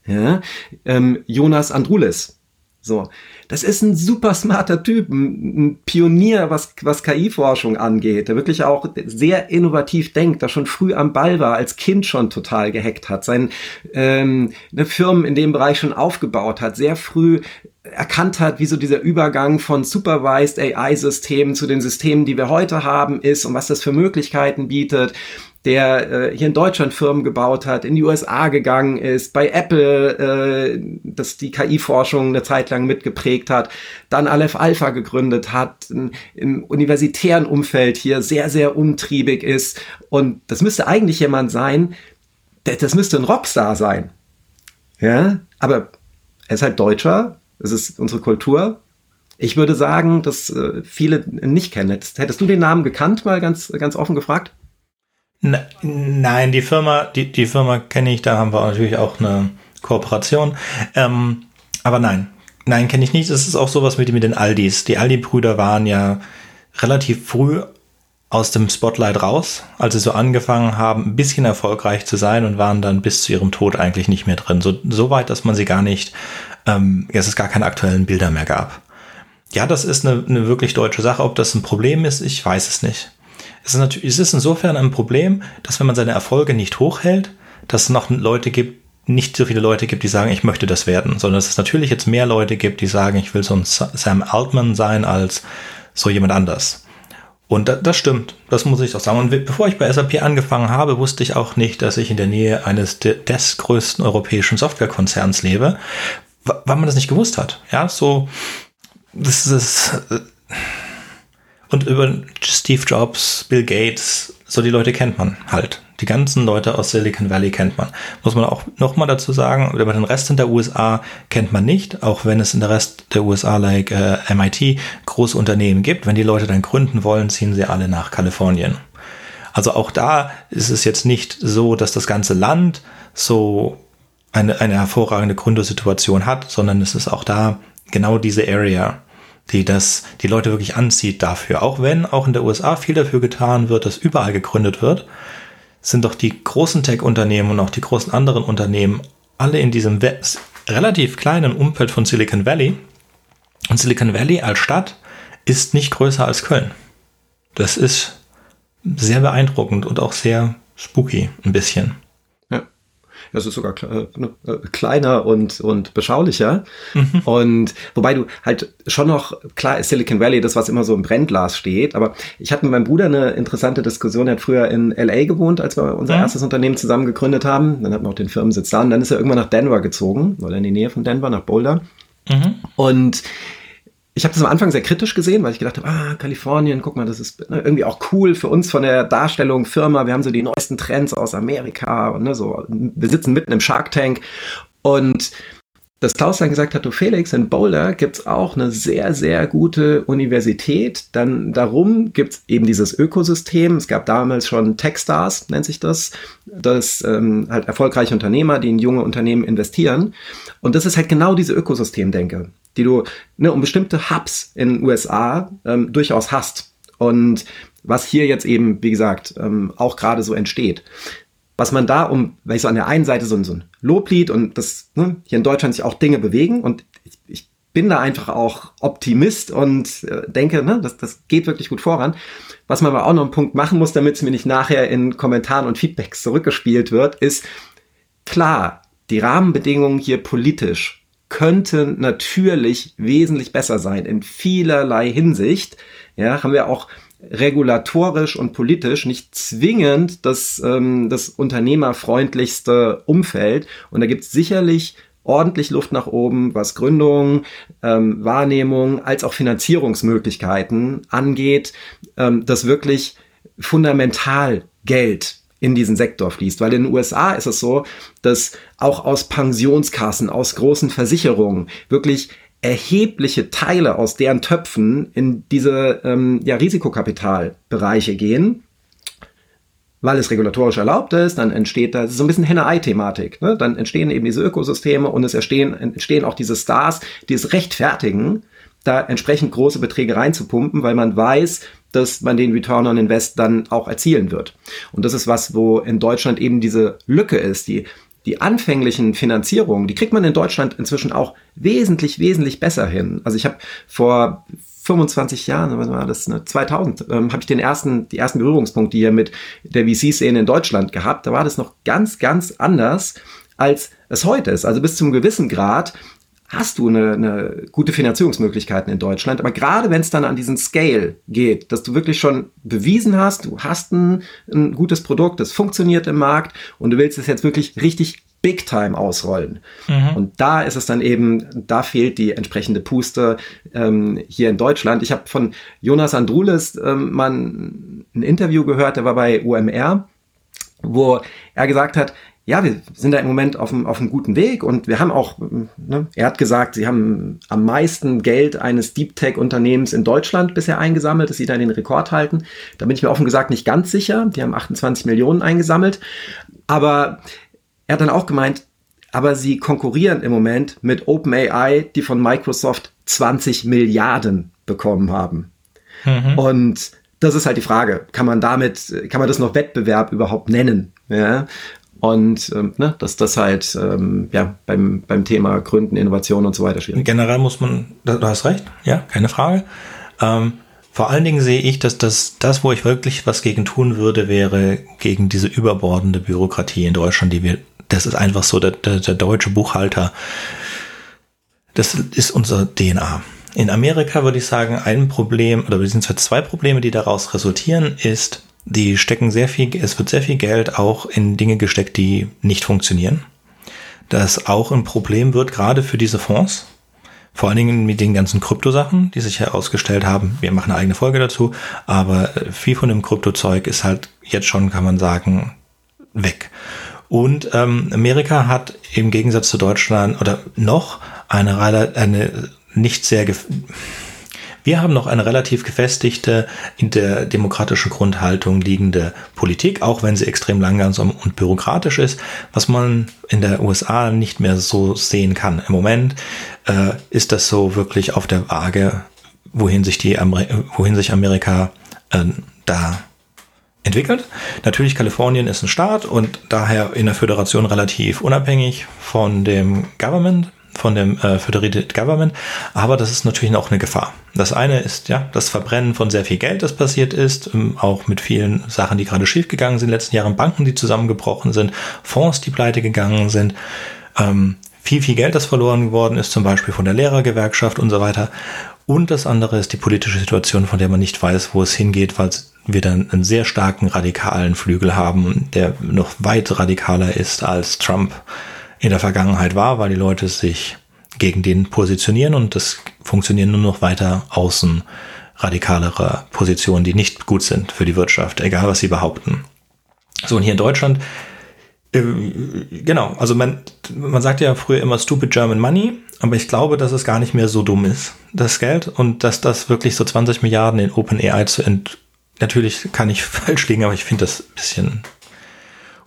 Ja, ähm, Jonas Andrulis So, das ist ein super smarter Typ, ein, Pionier, was, was KI-Forschung angeht, der wirklich auch sehr innovativ denkt, der schon früh am Ball war, als Kind schon total gehackt hat, sein ähm, eine Firmen in dem Bereich schon aufgebaut hat, sehr früh erkannt hat, wie so dieser Übergang von Supervised AI-Systemen zu den Systemen, die wir heute haben, ist und was das für Möglichkeiten bietet der äh, hier in Deutschland Firmen gebaut hat, in die USA gegangen ist, bei Apple äh, das die KI-Forschung eine Zeit lang mitgeprägt hat, dann Aleph Alpha gegründet hat, im universitären Umfeld hier sehr, sehr umtriebig ist. Und das müsste eigentlich jemand sein, der, das müsste ein Rockstar sein. Ja, aber er ist halt Deutscher, es ist unsere Kultur. Ich würde sagen, dass äh, viele nicht kennen. Hättest du den Namen gekannt, mal ganz, ganz offen gefragt? Nein, die Firma, die, die Firma kenne ich, da haben wir natürlich auch eine Kooperation. Ähm, aber nein, nein, kenne ich nicht. Es ist auch sowas mit, mit den Aldis. Die Aldi-Brüder waren ja relativ früh aus dem Spotlight raus, als sie so angefangen haben, ein bisschen erfolgreich zu sein und waren dann bis zu ihrem Tod eigentlich nicht mehr drin. So, so weit, dass man sie gar nicht, ähm, dass es gar keine aktuellen Bilder mehr gab. Ja, das ist eine, eine wirklich deutsche Sache. Ob das ein Problem ist, ich weiß es nicht. Es ist natürlich, es ist insofern ein Problem, dass wenn man seine Erfolge nicht hochhält, dass es noch Leute gibt, nicht so viele Leute gibt, die sagen, ich möchte das werden, sondern dass es natürlich jetzt mehr Leute gibt, die sagen, ich will so ein Sam Altman sein als so jemand anders. Und das stimmt, das muss ich auch sagen. Und bevor ich bei SAP angefangen habe, wusste ich auch nicht, dass ich in der Nähe eines des größten europäischen Softwarekonzerns lebe, weil man das nicht gewusst hat. Ja, so, das ist, äh, und über Steve Jobs, Bill Gates, so die Leute kennt man halt. Die ganzen Leute aus Silicon Valley kennt man. Muss man auch nochmal dazu sagen, über den Rest in der USA kennt man nicht, auch wenn es in der Rest der USA, like äh, MIT, große Unternehmen gibt. Wenn die Leute dann gründen wollen, ziehen sie alle nach Kalifornien. Also auch da ist es jetzt nicht so, dass das ganze Land so eine, eine hervorragende Gründersituation hat, sondern es ist auch da genau diese Area die das die Leute wirklich anzieht dafür. Auch wenn auch in der USA viel dafür getan wird, dass überall gegründet wird, sind doch die großen Tech-Unternehmen und auch die großen anderen Unternehmen alle in diesem relativ kleinen Umfeld von Silicon Valley. Und Silicon Valley als Stadt ist nicht größer als Köln. Das ist sehr beeindruckend und auch sehr spooky ein bisschen. Das ist sogar äh, ne, äh, kleiner und, und beschaulicher. Mhm. Und wobei du halt schon noch, klar ist Silicon Valley das, was immer so im Brennglas steht, aber ich hatte mit meinem Bruder eine interessante Diskussion. Er hat früher in LA gewohnt, als wir unser ja. erstes Unternehmen zusammen gegründet haben. Dann hatten wir auch den Firmensitz da und dann ist er irgendwann nach Denver gezogen oder in die Nähe von Denver, nach Boulder. Mhm. Und ich habe das am Anfang sehr kritisch gesehen, weil ich gedacht habe, ah, Kalifornien, guck mal, das ist ne, irgendwie auch cool für uns von der Darstellung Firma. Wir haben so die neuesten Trends aus Amerika und ne, so, wir sitzen mitten im Shark Tank. Und dass Klaus dann gesagt hat, du Felix, in Boulder gibt's auch eine sehr, sehr gute Universität. Dann darum gibt's eben dieses Ökosystem. Es gab damals schon Techstars, nennt sich das. Das ähm, halt erfolgreiche Unternehmer, die in junge Unternehmen investieren. Und das ist halt genau diese Ökosystemdenke die du ne, um bestimmte Hubs in den USA ähm, durchaus hast. Und was hier jetzt eben, wie gesagt, ähm, auch gerade so entsteht. Was man da um, weil ich so an der einen Seite so, so ein Loblied und das ne, hier in Deutschland sich auch Dinge bewegen und ich, ich bin da einfach auch Optimist und äh, denke, ne, das, das geht wirklich gut voran. Was man aber auch noch einen Punkt machen muss, damit es mir nicht nachher in Kommentaren und Feedbacks zurückgespielt wird, ist klar, die Rahmenbedingungen hier politisch könnte natürlich wesentlich besser sein in vielerlei Hinsicht. Ja, haben wir auch regulatorisch und politisch nicht zwingend das, ähm, das unternehmerfreundlichste Umfeld. Und da gibt es sicherlich ordentlich Luft nach oben, was Gründung, ähm, Wahrnehmung als auch Finanzierungsmöglichkeiten angeht, ähm, das wirklich fundamental Geld in diesen Sektor fließt. Weil in den USA ist es so, dass auch aus Pensionskassen, aus großen Versicherungen wirklich erhebliche Teile aus deren Töpfen in diese ähm, ja, Risikokapitalbereiche gehen, weil es regulatorisch erlaubt ist, dann entsteht da so ein bisschen Henne-Ei-Thematik. Ne? Dann entstehen eben diese Ökosysteme und es entstehen, entstehen auch diese Stars, die es rechtfertigen, da entsprechend große Beträge reinzupumpen, weil man weiß, dass man den Return on Invest dann auch erzielen wird. Und das ist was, wo in Deutschland eben diese Lücke ist, die die anfänglichen Finanzierungen, die kriegt man in Deutschland inzwischen auch wesentlich, wesentlich besser hin. Also ich habe vor 25 Jahren, was war das, 2000, ne, ähm, habe ich den ersten, die ersten Berührungspunkte hier mit der VC-Szene in Deutschland gehabt. Da war das noch ganz, ganz anders, als es heute ist. Also bis zum gewissen Grad hast du eine, eine gute Finanzierungsmöglichkeiten in Deutschland. Aber gerade wenn es dann an diesen Scale geht, dass du wirklich schon bewiesen hast, du hast ein, ein gutes Produkt, das funktioniert im Markt und du willst es jetzt wirklich richtig Big Time ausrollen. Mhm. Und da ist es dann eben, da fehlt die entsprechende Puste ähm, hier in Deutschland. Ich habe von Jonas Andrulis ähm, mal ein Interview gehört, der war bei UMR, wo er gesagt hat, ja, wir sind da im Moment auf einem, auf einem guten Weg und wir haben auch, ne, er hat gesagt, sie haben am meisten Geld eines Deep Tech Unternehmens in Deutschland bisher eingesammelt, dass sie da den Rekord halten. Da bin ich mir offen gesagt nicht ganz sicher. Die haben 28 Millionen eingesammelt. Aber er hat dann auch gemeint, aber sie konkurrieren im Moment mit OpenAI, die von Microsoft 20 Milliarden bekommen haben. Mhm. Und das ist halt die Frage, kann man damit, kann man das noch Wettbewerb überhaupt nennen? Ja? Und ähm, ne, dass das halt ähm, ja, beim, beim Thema Gründen, Innovation und so weiter schwierig Generell muss man, du hast recht, ja, keine Frage. Ähm, vor allen Dingen sehe ich, dass das, das, wo ich wirklich was gegen tun würde, wäre gegen diese überbordende Bürokratie in Deutschland, die wir, das ist einfach so, der, der, der deutsche Buchhalter, das ist unser DNA. In Amerika würde ich sagen, ein Problem, oder beziehungsweise zwei Probleme, die daraus resultieren, ist, die stecken sehr viel, es wird sehr viel Geld auch in Dinge gesteckt, die nicht funktionieren. Das auch ein Problem wird, gerade für diese Fonds. Vor allen Dingen mit den ganzen Kryptosachen, die sich herausgestellt haben. Wir machen eine eigene Folge dazu, aber viel von dem Kryptozeug ist halt jetzt schon, kann man sagen, weg. Und ähm, Amerika hat im Gegensatz zu Deutschland oder noch eine, eine nicht sehr wir haben noch eine relativ gefestigte, in der demokratischen Grundhaltung liegende Politik, auch wenn sie extrem langsam und bürokratisch ist, was man in der USA nicht mehr so sehen kann. Im Moment äh, ist das so wirklich auf der Waage, wohin sich die Amer wohin sich Amerika äh, da entwickelt. Natürlich Kalifornien ist ein Staat und daher in der Föderation relativ unabhängig von dem Government von dem äh, Federated Government, aber das ist natürlich auch eine Gefahr. Das eine ist ja das Verbrennen von sehr viel Geld, das passiert ist, ähm, auch mit vielen Sachen, die gerade schiefgegangen sind in den letzten Jahren, Banken, die zusammengebrochen sind, Fonds, die pleite gegangen sind, ähm, viel, viel Geld, das verloren geworden ist, zum Beispiel von der Lehrergewerkschaft und so weiter. Und das andere ist die politische Situation, von der man nicht weiß, wo es hingeht, weil wir dann einen sehr starken radikalen Flügel haben, der noch weit radikaler ist als Trump in der Vergangenheit war, weil die Leute sich gegen den positionieren und das funktionieren nur noch weiter außen radikalere Positionen, die nicht gut sind für die Wirtschaft, egal was sie behaupten. So, und hier in Deutschland, äh, genau, also man, man sagt ja früher immer stupid German money, aber ich glaube, dass es gar nicht mehr so dumm ist, das Geld, und dass das wirklich so 20 Milliarden in OpenAI zu ent, natürlich kann ich *laughs* falsch liegen, aber ich finde das ein bisschen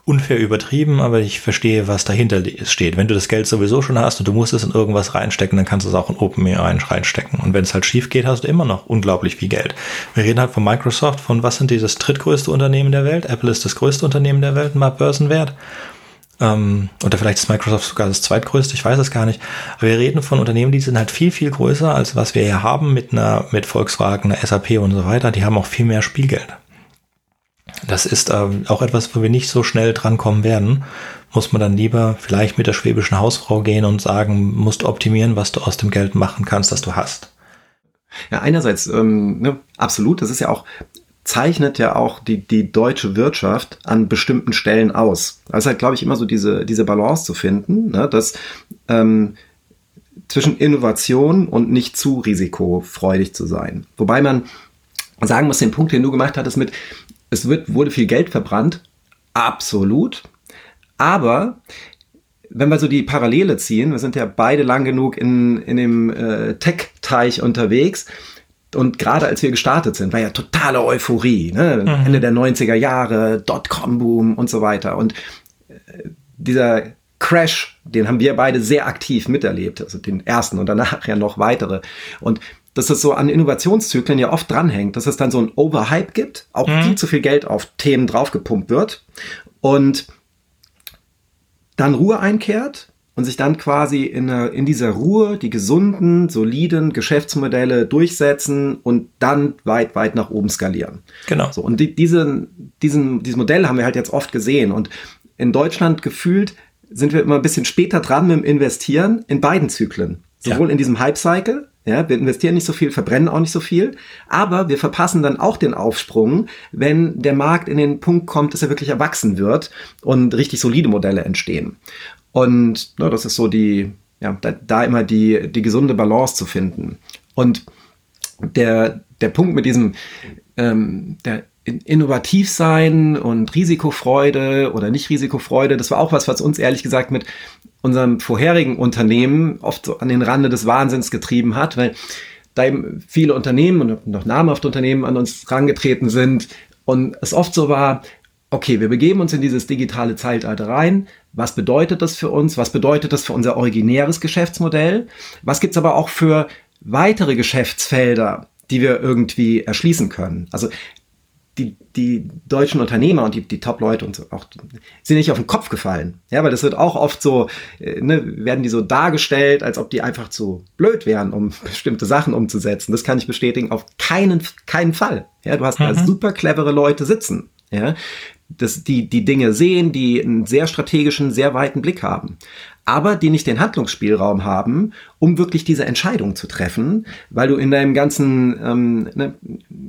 unfair übertrieben, aber ich verstehe, was dahinter steht. Wenn du das Geld sowieso schon hast und du musst es in irgendwas reinstecken, dann kannst du es auch in OpenAI reinstecken. Und wenn es halt schief geht, hast du immer noch unglaublich viel Geld. Wir reden halt von Microsoft, von was sind die das drittgrößte Unternehmen der Welt? Apple ist das größte Unternehmen der Welt, mal Börsenwert. Ähm, oder vielleicht ist Microsoft sogar das zweitgrößte, ich weiß es gar nicht. Aber wir reden von Unternehmen, die sind halt viel, viel größer, als was wir hier haben mit einer, mit Volkswagen, einer SAP und so weiter. Die haben auch viel mehr Spielgeld. Das ist ähm, auch etwas, wo wir nicht so schnell drankommen werden. Muss man dann lieber vielleicht mit der schwäbischen Hausfrau gehen und sagen, musst optimieren, was du aus dem Geld machen kannst, das du hast. Ja, einerseits, ähm, ne, absolut, das ist ja auch, zeichnet ja auch die, die deutsche Wirtschaft an bestimmten Stellen aus. Also halt, glaube ich, immer so diese, diese Balance zu finden, ne, dass ähm, zwischen Innovation und nicht zu risikofreudig zu sein. Wobei man sagen muss, den Punkt, den du gemacht hattest mit, es wird, wurde viel Geld verbrannt, absolut. Aber wenn wir so die Parallele ziehen, wir sind ja beide lang genug in, in dem äh, Tech-Teich unterwegs. Und gerade als wir gestartet sind, war ja totale Euphorie. Ne? Mhm. Ende der 90er Jahre, Dotcom-Boom und so weiter. Und äh, dieser Crash, den haben wir beide sehr aktiv miterlebt. Also den ersten und danach ja noch weitere. Und dass es so an Innovationszyklen ja oft dranhängt, dass es dann so ein Overhype gibt, auch mhm. viel zu viel Geld auf Themen draufgepumpt wird und dann Ruhe einkehrt und sich dann quasi in, in dieser Ruhe die gesunden, soliden Geschäftsmodelle durchsetzen und dann weit, weit nach oben skalieren. Genau. So, und die, diese, diesen, dieses Modell haben wir halt jetzt oft gesehen und in Deutschland gefühlt sind wir immer ein bisschen später dran mit dem Investieren in beiden Zyklen. Sowohl ja. in diesem Hype-Cycle, ja, wir investieren nicht so viel, verbrennen auch nicht so viel, aber wir verpassen dann auch den Aufsprung, wenn der Markt in den Punkt kommt, dass er wirklich erwachsen wird und richtig solide Modelle entstehen. Und na, das ist so die, ja, da, da immer die, die gesunde Balance zu finden. Und der, der Punkt mit diesem, ähm, der innovativ sein und Risikofreude oder nicht Risikofreude, das war auch was, was uns ehrlich gesagt mit unserem vorherigen Unternehmen oft so an den Rande des Wahnsinns getrieben hat, weil da eben viele Unternehmen und noch namhafte Unternehmen an uns rangetreten sind und es oft so war, okay, wir begeben uns in dieses digitale Zeitalter rein. Was bedeutet das für uns? Was bedeutet das für unser originäres Geschäftsmodell? Was gibt's aber auch für weitere Geschäftsfelder, die wir irgendwie erschließen können? Also die, die deutschen Unternehmer und die, die Top-Leute und so auch sind nicht auf den Kopf gefallen. Ja, weil das wird auch oft so, äh, ne, werden die so dargestellt, als ob die einfach zu blöd wären, um *laughs* bestimmte Sachen umzusetzen. Das kann ich bestätigen, auf keinen, keinen Fall. Ja, du hast mhm. da super clevere Leute sitzen. Ja, das, die, die Dinge sehen, die einen sehr strategischen, sehr weiten Blick haben aber die nicht den Handlungsspielraum haben, um wirklich diese Entscheidung zu treffen, weil du in deinem ganzen ähm, ne,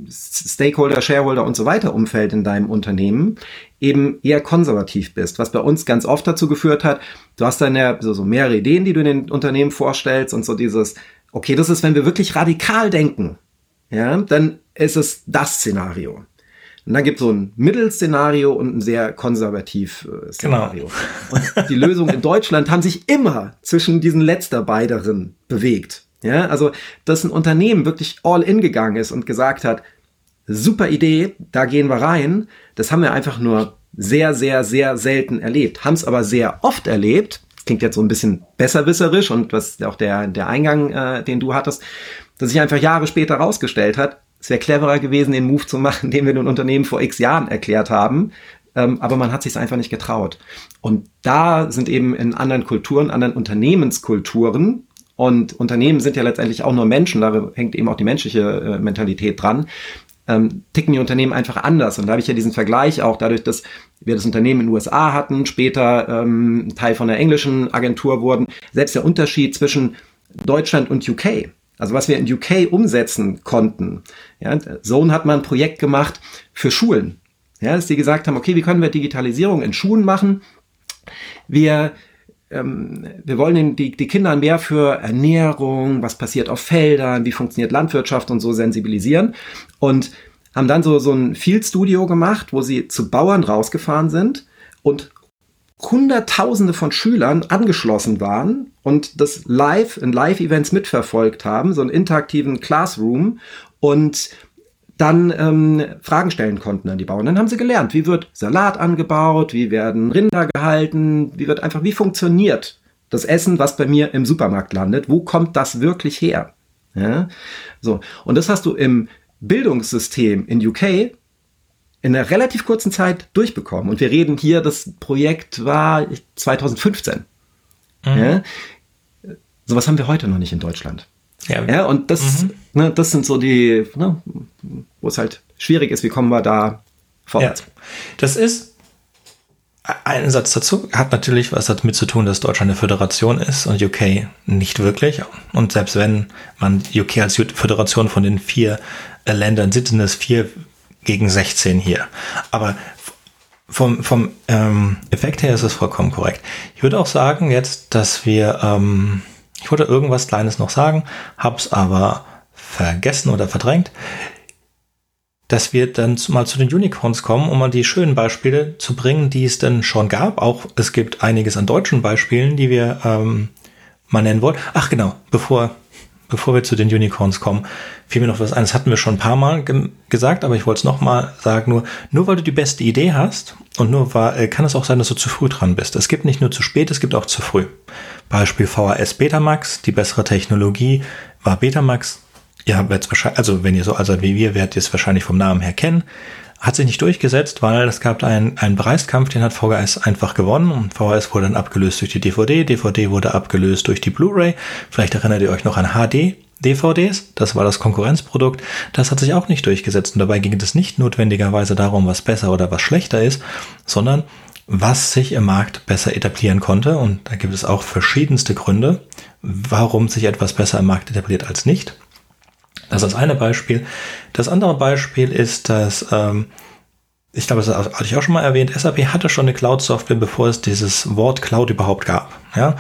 Stakeholder, Shareholder und so weiter Umfeld in deinem Unternehmen eben eher konservativ bist, was bei uns ganz oft dazu geführt hat, du hast dann ja so, so mehrere Ideen, die du in den Unternehmen vorstellst und so dieses, okay, das ist, wenn wir wirklich radikal denken, ja, dann ist es das Szenario. Und dann gibt es so ein Mittelszenario und ein sehr konservativ äh, Szenario. Genau. Und die Lösungen in Deutschland haben sich immer zwischen diesen letzter beideren bewegt. Ja, also, dass ein Unternehmen wirklich all in gegangen ist und gesagt hat, super Idee, da gehen wir rein, das haben wir einfach nur sehr, sehr, sehr selten erlebt. Haben es aber sehr oft erlebt. Das klingt jetzt so ein bisschen besserwisserisch und was auch der, der Eingang, äh, den du hattest, dass sich einfach Jahre später rausgestellt hat, es wäre cleverer gewesen, den Move zu machen, *laughs* den wir den Unternehmen vor x Jahren erklärt haben. Ähm, aber man hat sich einfach nicht getraut. Und da sind eben in anderen Kulturen, anderen Unternehmenskulturen, und Unternehmen sind ja letztendlich auch nur Menschen, da hängt eben auch die menschliche äh, Mentalität dran, ähm, ticken die Unternehmen einfach anders. Und da habe ich ja diesen Vergleich auch dadurch, dass wir das Unternehmen in den USA hatten, später ähm, Teil von der englischen Agentur wurden. Selbst der Unterschied zwischen Deutschland und UK. Also was wir in UK umsetzen konnten. Ja, Zone hat mal ein Projekt gemacht für Schulen. Ja, dass die gesagt haben, okay, wie können wir Digitalisierung in Schulen machen? Wir ähm, wir wollen die, die Kinder mehr für Ernährung, was passiert auf Feldern, wie funktioniert Landwirtschaft und so sensibilisieren. Und haben dann so, so ein Field Studio gemacht, wo sie zu Bauern rausgefahren sind und Hunderttausende von Schülern angeschlossen waren und das live in Live-Events mitverfolgt haben, so einen interaktiven Classroom und dann ähm, Fragen stellen konnten an die Bauern. Dann haben sie gelernt, wie wird Salat angebaut, wie werden Rinder gehalten, wie wird einfach, wie funktioniert das Essen, was bei mir im Supermarkt landet, wo kommt das wirklich her? Ja? So. Und das hast du im Bildungssystem in UK in einer relativ kurzen Zeit durchbekommen. Und wir reden hier, das Projekt war 2015. Mhm. Ja? Sowas haben wir heute noch nicht in Deutschland. Ja, ja und das, mhm. ne, das sind so die, ne, wo es halt schwierig ist, wie kommen wir da vorwärts. Ja. Das ist ein Satz dazu hat natürlich was damit zu tun, dass Deutschland eine Föderation ist und UK nicht wirklich. Und selbst wenn man UK als Föderation von den vier Ländern sieht, sind es vier gegen 16 hier. Aber vom, vom ähm, Effekt her ist es vollkommen korrekt. Ich würde auch sagen jetzt, dass wir, ähm, ich wollte irgendwas Kleines noch sagen, hab's aber vergessen oder verdrängt, dass wir dann mal zu den Unicorns kommen, um mal die schönen Beispiele zu bringen, die es denn schon gab. Auch es gibt einiges an deutschen Beispielen, die wir ähm, mal nennen wollen. Ach genau, bevor bevor wir zu den Unicorns kommen, fiel mir noch was ein. Das hatten wir schon ein paar Mal ge gesagt, aber ich wollte es nochmal sagen. Nur, nur weil du die beste Idee hast und nur war, äh, kann es auch sein, dass du zu früh dran bist. Es gibt nicht nur zu spät, es gibt auch zu früh. Beispiel VHS Betamax, die bessere Technologie war Betamax. Ihr habt jetzt wahrscheinlich, also wenn ihr so alt seid wie wir, werdet ihr es wahrscheinlich vom Namen her kennen. Hat sich nicht durchgesetzt, weil es gab einen, einen Preiskampf, den hat VHS einfach gewonnen und VHS wurde dann abgelöst durch die DVD, DVD wurde abgelöst durch die Blu-ray. Vielleicht erinnert ihr euch noch an HD. DVDs, das war das Konkurrenzprodukt, das hat sich auch nicht durchgesetzt und dabei ging es nicht notwendigerweise darum, was besser oder was schlechter ist, sondern was sich im Markt besser etablieren konnte und da gibt es auch verschiedenste Gründe, warum sich etwas besser im Markt etabliert als nicht. Das ist das eine Beispiel. Das andere Beispiel ist, dass, ähm, ich glaube, das hatte ich auch schon mal erwähnt, SAP hatte schon eine Cloud-Software, bevor es dieses Wort Cloud überhaupt gab. Ja?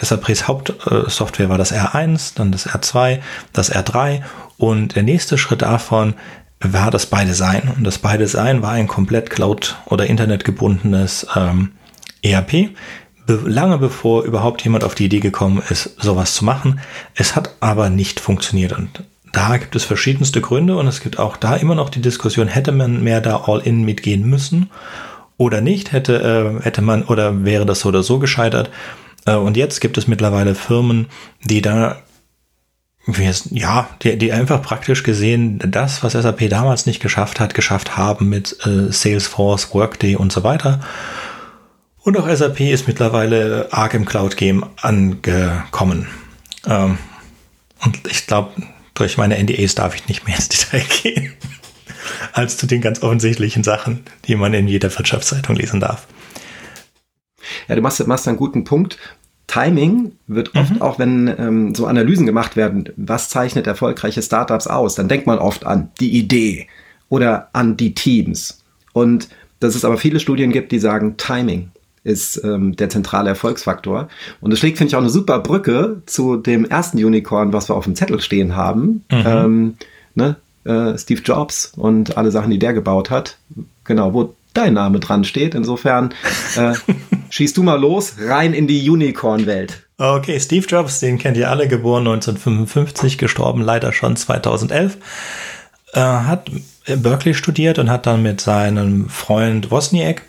SAPs Hauptsoftware war das R1, dann das R2, das R3 und der nächste Schritt davon war das By Design. Und das By Design war ein komplett Cloud- oder Internetgebundenes ähm, ERP, lange bevor überhaupt jemand auf die Idee gekommen ist, sowas zu machen. Es hat aber nicht funktioniert und da gibt es verschiedenste Gründe und es gibt auch da immer noch die Diskussion, hätte man mehr da all-in mitgehen müssen oder nicht, hätte, äh, hätte man oder wäre das so oder so gescheitert. Äh, und jetzt gibt es mittlerweile Firmen, die da ja, die, die einfach praktisch gesehen das, was SAP damals nicht geschafft hat, geschafft haben mit äh, Salesforce, Workday und so weiter. Und auch SAP ist mittlerweile arg im Cloud Game angekommen. Ähm, und ich glaube, durch meine NDAs darf ich nicht mehr ins *laughs* Detail gehen, als zu den ganz offensichtlichen Sachen, die man in jeder Wirtschaftszeitung lesen darf. Ja, du machst, machst einen guten Punkt. Timing wird oft mhm. auch, wenn ähm, so Analysen gemacht werden, was zeichnet erfolgreiche Startups aus, dann denkt man oft an die Idee oder an die Teams. Und dass es aber viele Studien gibt, die sagen Timing ist ähm, der zentrale Erfolgsfaktor. Und es schlägt, finde ich, auch eine super Brücke zu dem ersten Unicorn, was wir auf dem Zettel stehen haben. Mhm. Ähm, ne? Äh, Steve Jobs und alle Sachen, die der gebaut hat. Genau, wo dein Name dran steht. Insofern äh, *laughs* schießt du mal los, rein in die Unicorn-Welt. Okay, Steve Jobs, den kennt ihr alle, geboren 1955, gestorben leider schon 2011. Äh, hat in Berkeley studiert und hat dann mit seinem Freund Wozniak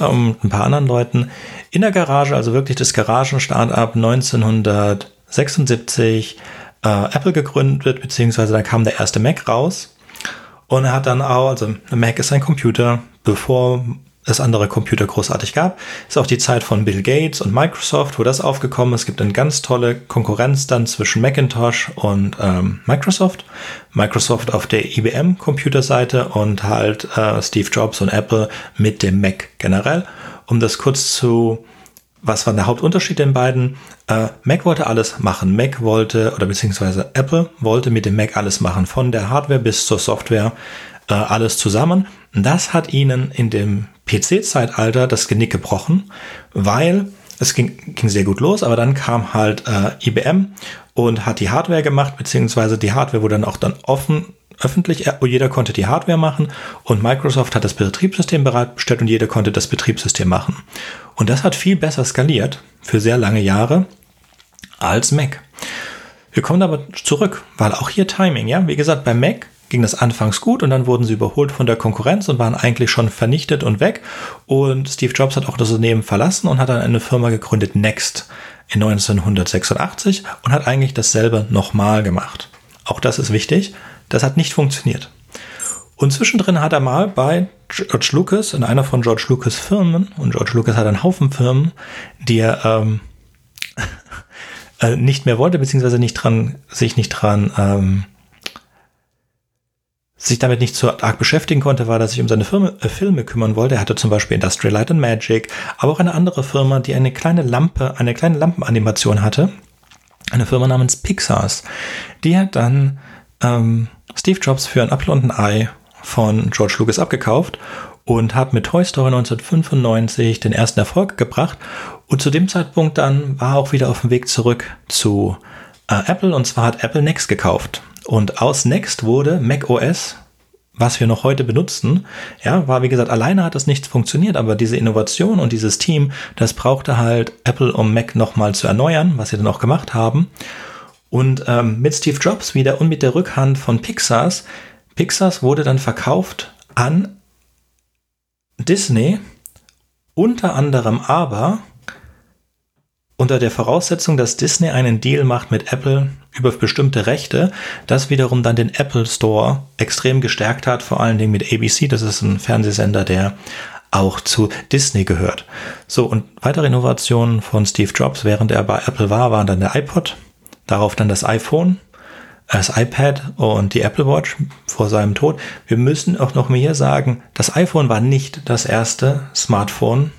ähm, ein paar anderen Leuten in der Garage, also wirklich das Garagen-Startup 1976 äh, Apple gegründet, beziehungsweise da kam der erste Mac raus. Und er hat dann auch, also Mac ist ein Computer, bevor es andere Computer großartig gab. Ist auch die Zeit von Bill Gates und Microsoft, wo das aufgekommen ist. Es gibt eine ganz tolle Konkurrenz dann zwischen Macintosh und ähm, Microsoft. Microsoft auf der IBM-Computerseite und halt äh, Steve Jobs und Apple mit dem Mac generell. Um das kurz zu, was war der Hauptunterschied den beiden? Äh, Mac wollte alles machen. Mac wollte, oder beziehungsweise Apple wollte mit dem Mac alles machen, von der Hardware bis zur Software, äh, alles zusammen. Das hat ihnen in dem PC-Zeitalter das Genick gebrochen, weil es ging, ging sehr gut los, aber dann kam halt äh, IBM und hat die Hardware gemacht, beziehungsweise die Hardware wurde dann auch dann offen, öffentlich, äh, jeder konnte die Hardware machen und Microsoft hat das Betriebssystem bereitgestellt und jeder konnte das Betriebssystem machen. Und das hat viel besser skaliert für sehr lange Jahre als Mac. Wir kommen aber zurück, weil auch hier Timing, ja, wie gesagt, bei Mac ging das anfangs gut und dann wurden sie überholt von der Konkurrenz und waren eigentlich schon vernichtet und weg. Und Steve Jobs hat auch das Unternehmen verlassen und hat dann eine Firma gegründet, Next, in 1986 und hat eigentlich dasselbe nochmal gemacht. Auch das ist wichtig. Das hat nicht funktioniert. Und zwischendrin hat er mal bei George Lucas, in einer von George Lucas Firmen, und George Lucas hat einen Haufen Firmen, die er ähm, *laughs* äh, nicht mehr wollte, beziehungsweise nicht dran, sich nicht dran ähm, sich damit nicht so arg beschäftigen konnte, war, dass sich um seine Firma, äh, Filme kümmern wollte. Er hatte zum Beispiel Industrial Light and Magic, aber auch eine andere Firma, die eine kleine Lampe, eine kleine Lampenanimation hatte. Eine Firma namens Pixars. Die hat dann ähm, Steve Jobs für ein Apfel und ein Ei von George Lucas abgekauft und hat mit Toy Story 1995 den ersten Erfolg gebracht. Und zu dem Zeitpunkt dann war er auch wieder auf dem Weg zurück zu äh, Apple und zwar hat Apple Next gekauft. Und aus Next wurde Mac OS, was wir noch heute benutzen, ja, war wie gesagt, alleine hat das nicht funktioniert, aber diese Innovation und dieses Team, das brauchte halt Apple, um Mac nochmal zu erneuern, was sie dann auch gemacht haben. Und ähm, mit Steve Jobs wieder und mit der Rückhand von Pixars, Pixars wurde dann verkauft an Disney, unter anderem aber unter der Voraussetzung, dass Disney einen Deal macht mit Apple über bestimmte Rechte, das wiederum dann den Apple Store extrem gestärkt hat, vor allen Dingen mit ABC, das ist ein Fernsehsender, der auch zu Disney gehört. So, und weitere Innovationen von Steve Jobs, während er bei Apple war, waren dann der iPod, darauf dann das iPhone, das iPad und die Apple Watch vor seinem Tod. Wir müssen auch noch mehr sagen, das iPhone war nicht das erste Smartphone,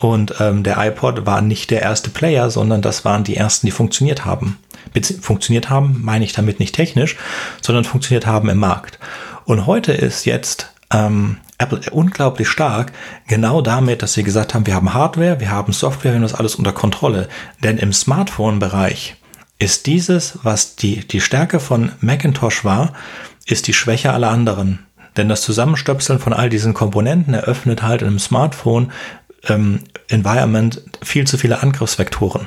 und ähm, der iPod war nicht der erste Player, sondern das waren die ersten, die funktioniert haben. Bezie funktioniert haben, meine ich damit nicht technisch, sondern funktioniert haben im Markt. Und heute ist jetzt ähm, Apple unglaublich stark, genau damit, dass sie gesagt haben, wir haben Hardware, wir haben Software, wir haben das alles unter Kontrolle. Denn im Smartphone-Bereich ist dieses, was die, die Stärke von Macintosh war, ist die Schwäche aller anderen. Denn das Zusammenstöpseln von all diesen Komponenten eröffnet halt in einem Smartphone ähm, Environment viel zu viele Angriffsvektoren.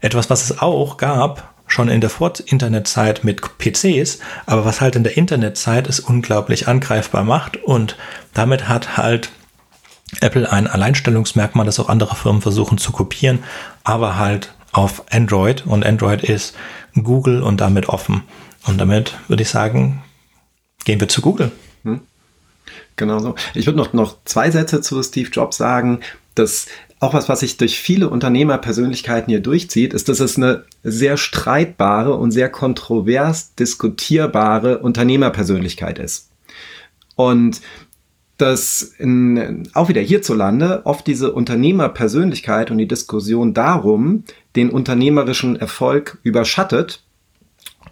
Etwas, was es auch gab, schon in der Vor-Internet-Zeit mit PCs, aber was halt in der Internetzeit es unglaublich angreifbar macht und damit hat halt Apple ein Alleinstellungsmerkmal, das auch andere Firmen versuchen zu kopieren, aber halt auf Android und Android ist Google und damit offen. Und damit würde ich sagen, gehen wir zu Google. Genau so. Ich würde noch, noch zwei Sätze zu Steve Jobs sagen. Das auch was, was sich durch viele Unternehmerpersönlichkeiten hier durchzieht, ist, dass es eine sehr streitbare und sehr kontrovers diskutierbare Unternehmerpersönlichkeit ist. Und dass in, auch wieder hierzulande oft diese Unternehmerpersönlichkeit und die Diskussion darum den unternehmerischen Erfolg überschattet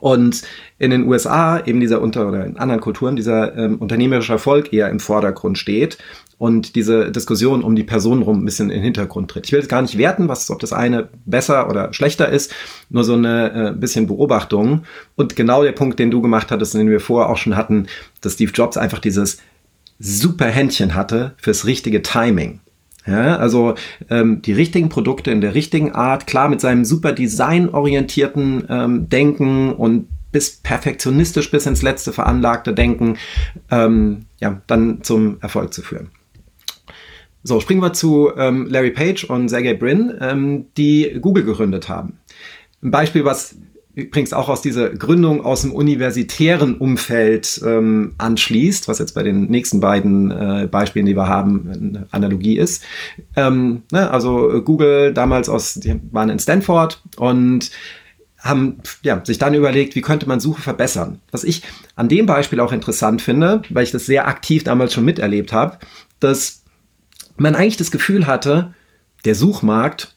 und in den USA eben dieser unter oder in anderen Kulturen dieser ähm, unternehmerische Erfolg eher im Vordergrund steht und diese Diskussion um die Person rum ein bisschen in den Hintergrund tritt. Ich will jetzt gar nicht werten, was ob das eine besser oder schlechter ist, nur so eine äh, bisschen Beobachtung und genau der Punkt, den du gemacht hattest, den wir vorher auch schon hatten, dass Steve Jobs einfach dieses super Händchen hatte fürs richtige Timing. Ja, also ähm, die richtigen Produkte in der richtigen Art, klar mit seinem super designorientierten ähm, Denken und bis perfektionistisch bis ins letzte veranlagte Denken, ähm, ja, dann zum Erfolg zu führen. So, springen wir zu ähm, Larry Page und Sergey Brin, ähm, die Google gegründet haben. Ein Beispiel, was übrigens auch aus dieser Gründung aus dem universitären Umfeld ähm, anschließt, was jetzt bei den nächsten beiden äh, Beispielen, die wir haben, eine Analogie ist. Ähm, ne, also Google damals aus, die waren in Stanford und haben ja, sich dann überlegt, wie könnte man Suche verbessern. Was ich an dem Beispiel auch interessant finde, weil ich das sehr aktiv damals schon miterlebt habe, dass man eigentlich das Gefühl hatte, der Suchmarkt,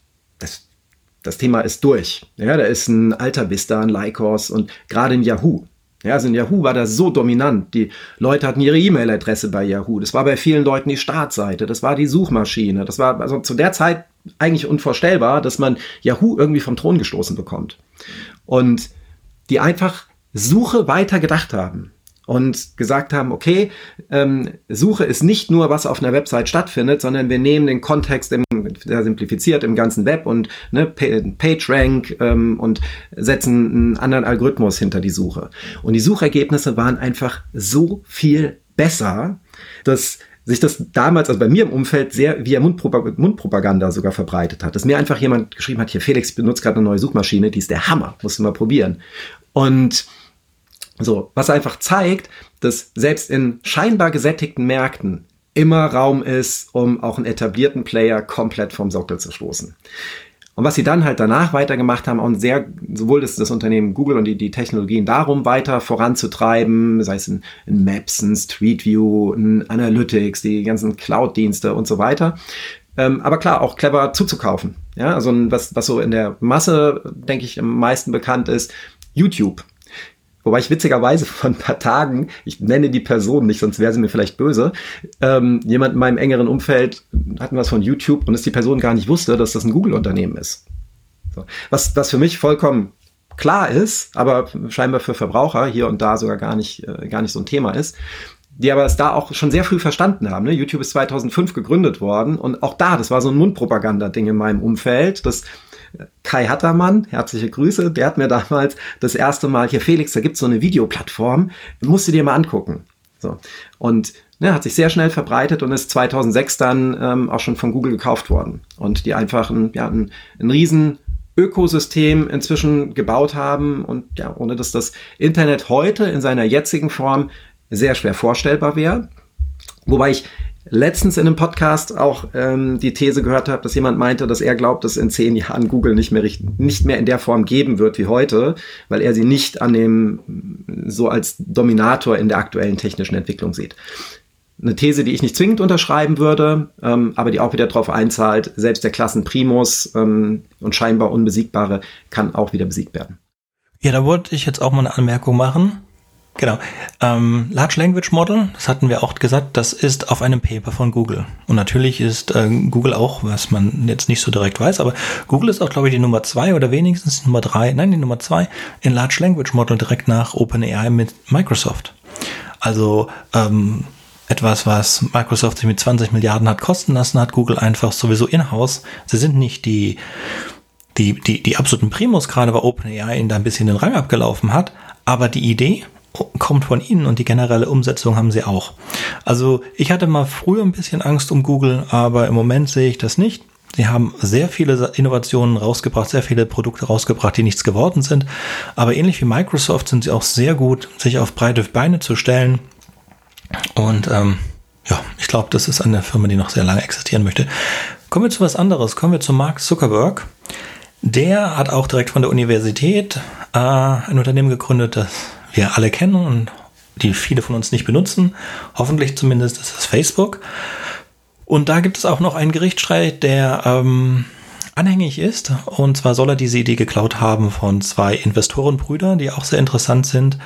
das Thema ist durch. Ja, da ist ein Alter Vista, ein Lycos und gerade in Yahoo. Ja, also in Yahoo war das so dominant. Die Leute hatten ihre E-Mail-Adresse bei Yahoo. Das war bei vielen Leuten die Startseite. Das war die Suchmaschine. Das war also zu der Zeit eigentlich unvorstellbar, dass man Yahoo irgendwie vom Thron gestoßen bekommt. Und die einfach Suche weiter gedacht haben und gesagt haben, okay, ähm, Suche ist nicht nur, was auf einer Website stattfindet, sondern wir nehmen den Kontext im, sehr simplifiziert im ganzen Web und ne, PageRank ähm, und setzen einen anderen Algorithmus hinter die Suche. Und die Suchergebnisse waren einfach so viel besser, dass sich das damals, also bei mir im Umfeld, sehr via Mundpropaganda sogar verbreitet hat. Dass mir einfach jemand geschrieben hat, hier Felix, ich benutze gerade eine neue Suchmaschine, die ist der Hammer, musst du mal probieren. Und so, was einfach zeigt, dass selbst in scheinbar gesättigten Märkten immer Raum ist, um auch einen etablierten Player komplett vom Sockel zu stoßen. Und was sie dann halt danach weitergemacht haben, auch sehr, sowohl das, das Unternehmen Google und die, die Technologien darum weiter voranzutreiben, sei es in, in Maps, in Street View, in Analytics, die ganzen Cloud-Dienste und so weiter. Ähm, aber klar, auch clever zuzukaufen. Ja, also was, was so in der Masse, denke ich, am meisten bekannt ist, YouTube. Wobei ich witzigerweise vor ein paar Tagen, ich nenne die Person nicht, sonst wäre sie mir vielleicht böse, ähm, jemand in meinem engeren Umfeld hatten was von YouTube und es die Person gar nicht wusste, dass das ein Google-Unternehmen ist. So. Was, was für mich vollkommen klar ist, aber scheinbar für Verbraucher hier und da sogar gar nicht, äh, gar nicht so ein Thema ist, die aber es da auch schon sehr früh verstanden haben. Ne? YouTube ist 2005 gegründet worden und auch da, das war so ein Mundpropaganda-Ding in meinem Umfeld, das Kai Hattermann, herzliche Grüße, der hat mir damals das erste Mal hier, Felix, da gibt's so eine Videoplattform, musst du dir mal angucken. So. Und Ne, hat sich sehr schnell verbreitet und ist 2006 dann ähm, auch schon von Google gekauft worden. Und die einfach ein, ja, ein, ein riesen Ökosystem inzwischen gebaut haben und ja, ohne dass das Internet heute in seiner jetzigen Form sehr schwer vorstellbar wäre. Wobei ich letztens in einem Podcast auch ähm, die These gehört habe, dass jemand meinte, dass er glaubt, dass in zehn Jahren Google nicht mehr, nicht mehr in der Form geben wird wie heute, weil er sie nicht an dem so als Dominator in der aktuellen technischen Entwicklung sieht. Eine These, die ich nicht zwingend unterschreiben würde, ähm, aber die auch wieder darauf einzahlt, selbst der Klassenprimus ähm, und scheinbar Unbesiegbare kann auch wieder besiegt werden. Ja, da wollte ich jetzt auch mal eine Anmerkung machen. Genau. Ähm, Large Language Model, das hatten wir auch gesagt, das ist auf einem Paper von Google. Und natürlich ist äh, Google auch, was man jetzt nicht so direkt weiß, aber Google ist auch, glaube ich, die Nummer zwei oder wenigstens Nummer drei, nein, die Nummer zwei in Large Language Model direkt nach OpenAI mit Microsoft. Also ähm, etwas, was Microsoft sich mit 20 Milliarden hat kosten lassen, hat Google einfach sowieso in-house. Sie sind nicht die, die, die, die absoluten Primus, gerade weil OpenAI ihnen da ein bisschen den Rang abgelaufen hat, aber die Idee kommt von ihnen und die generelle Umsetzung haben sie auch. Also ich hatte mal früher ein bisschen Angst um Google, aber im Moment sehe ich das nicht. Sie haben sehr viele Innovationen rausgebracht, sehr viele Produkte rausgebracht, die nichts geworden sind. Aber ähnlich wie Microsoft sind sie auch sehr gut, sich auf breite Beine zu stellen. Und ähm, ja, ich glaube, das ist eine Firma, die noch sehr lange existieren möchte. Kommen wir zu was anderes. Kommen wir zu Mark Zuckerberg. Der hat auch direkt von der Universität äh, ein Unternehmen gegründet, das wir alle kennen und die viele von uns nicht benutzen. Hoffentlich zumindest ist es Facebook. Und da gibt es auch noch einen Gerichtsstreit, der ähm, anhängig ist. Und zwar soll er diese Idee geklaut haben von zwei Investorenbrüdern, die auch sehr interessant sind,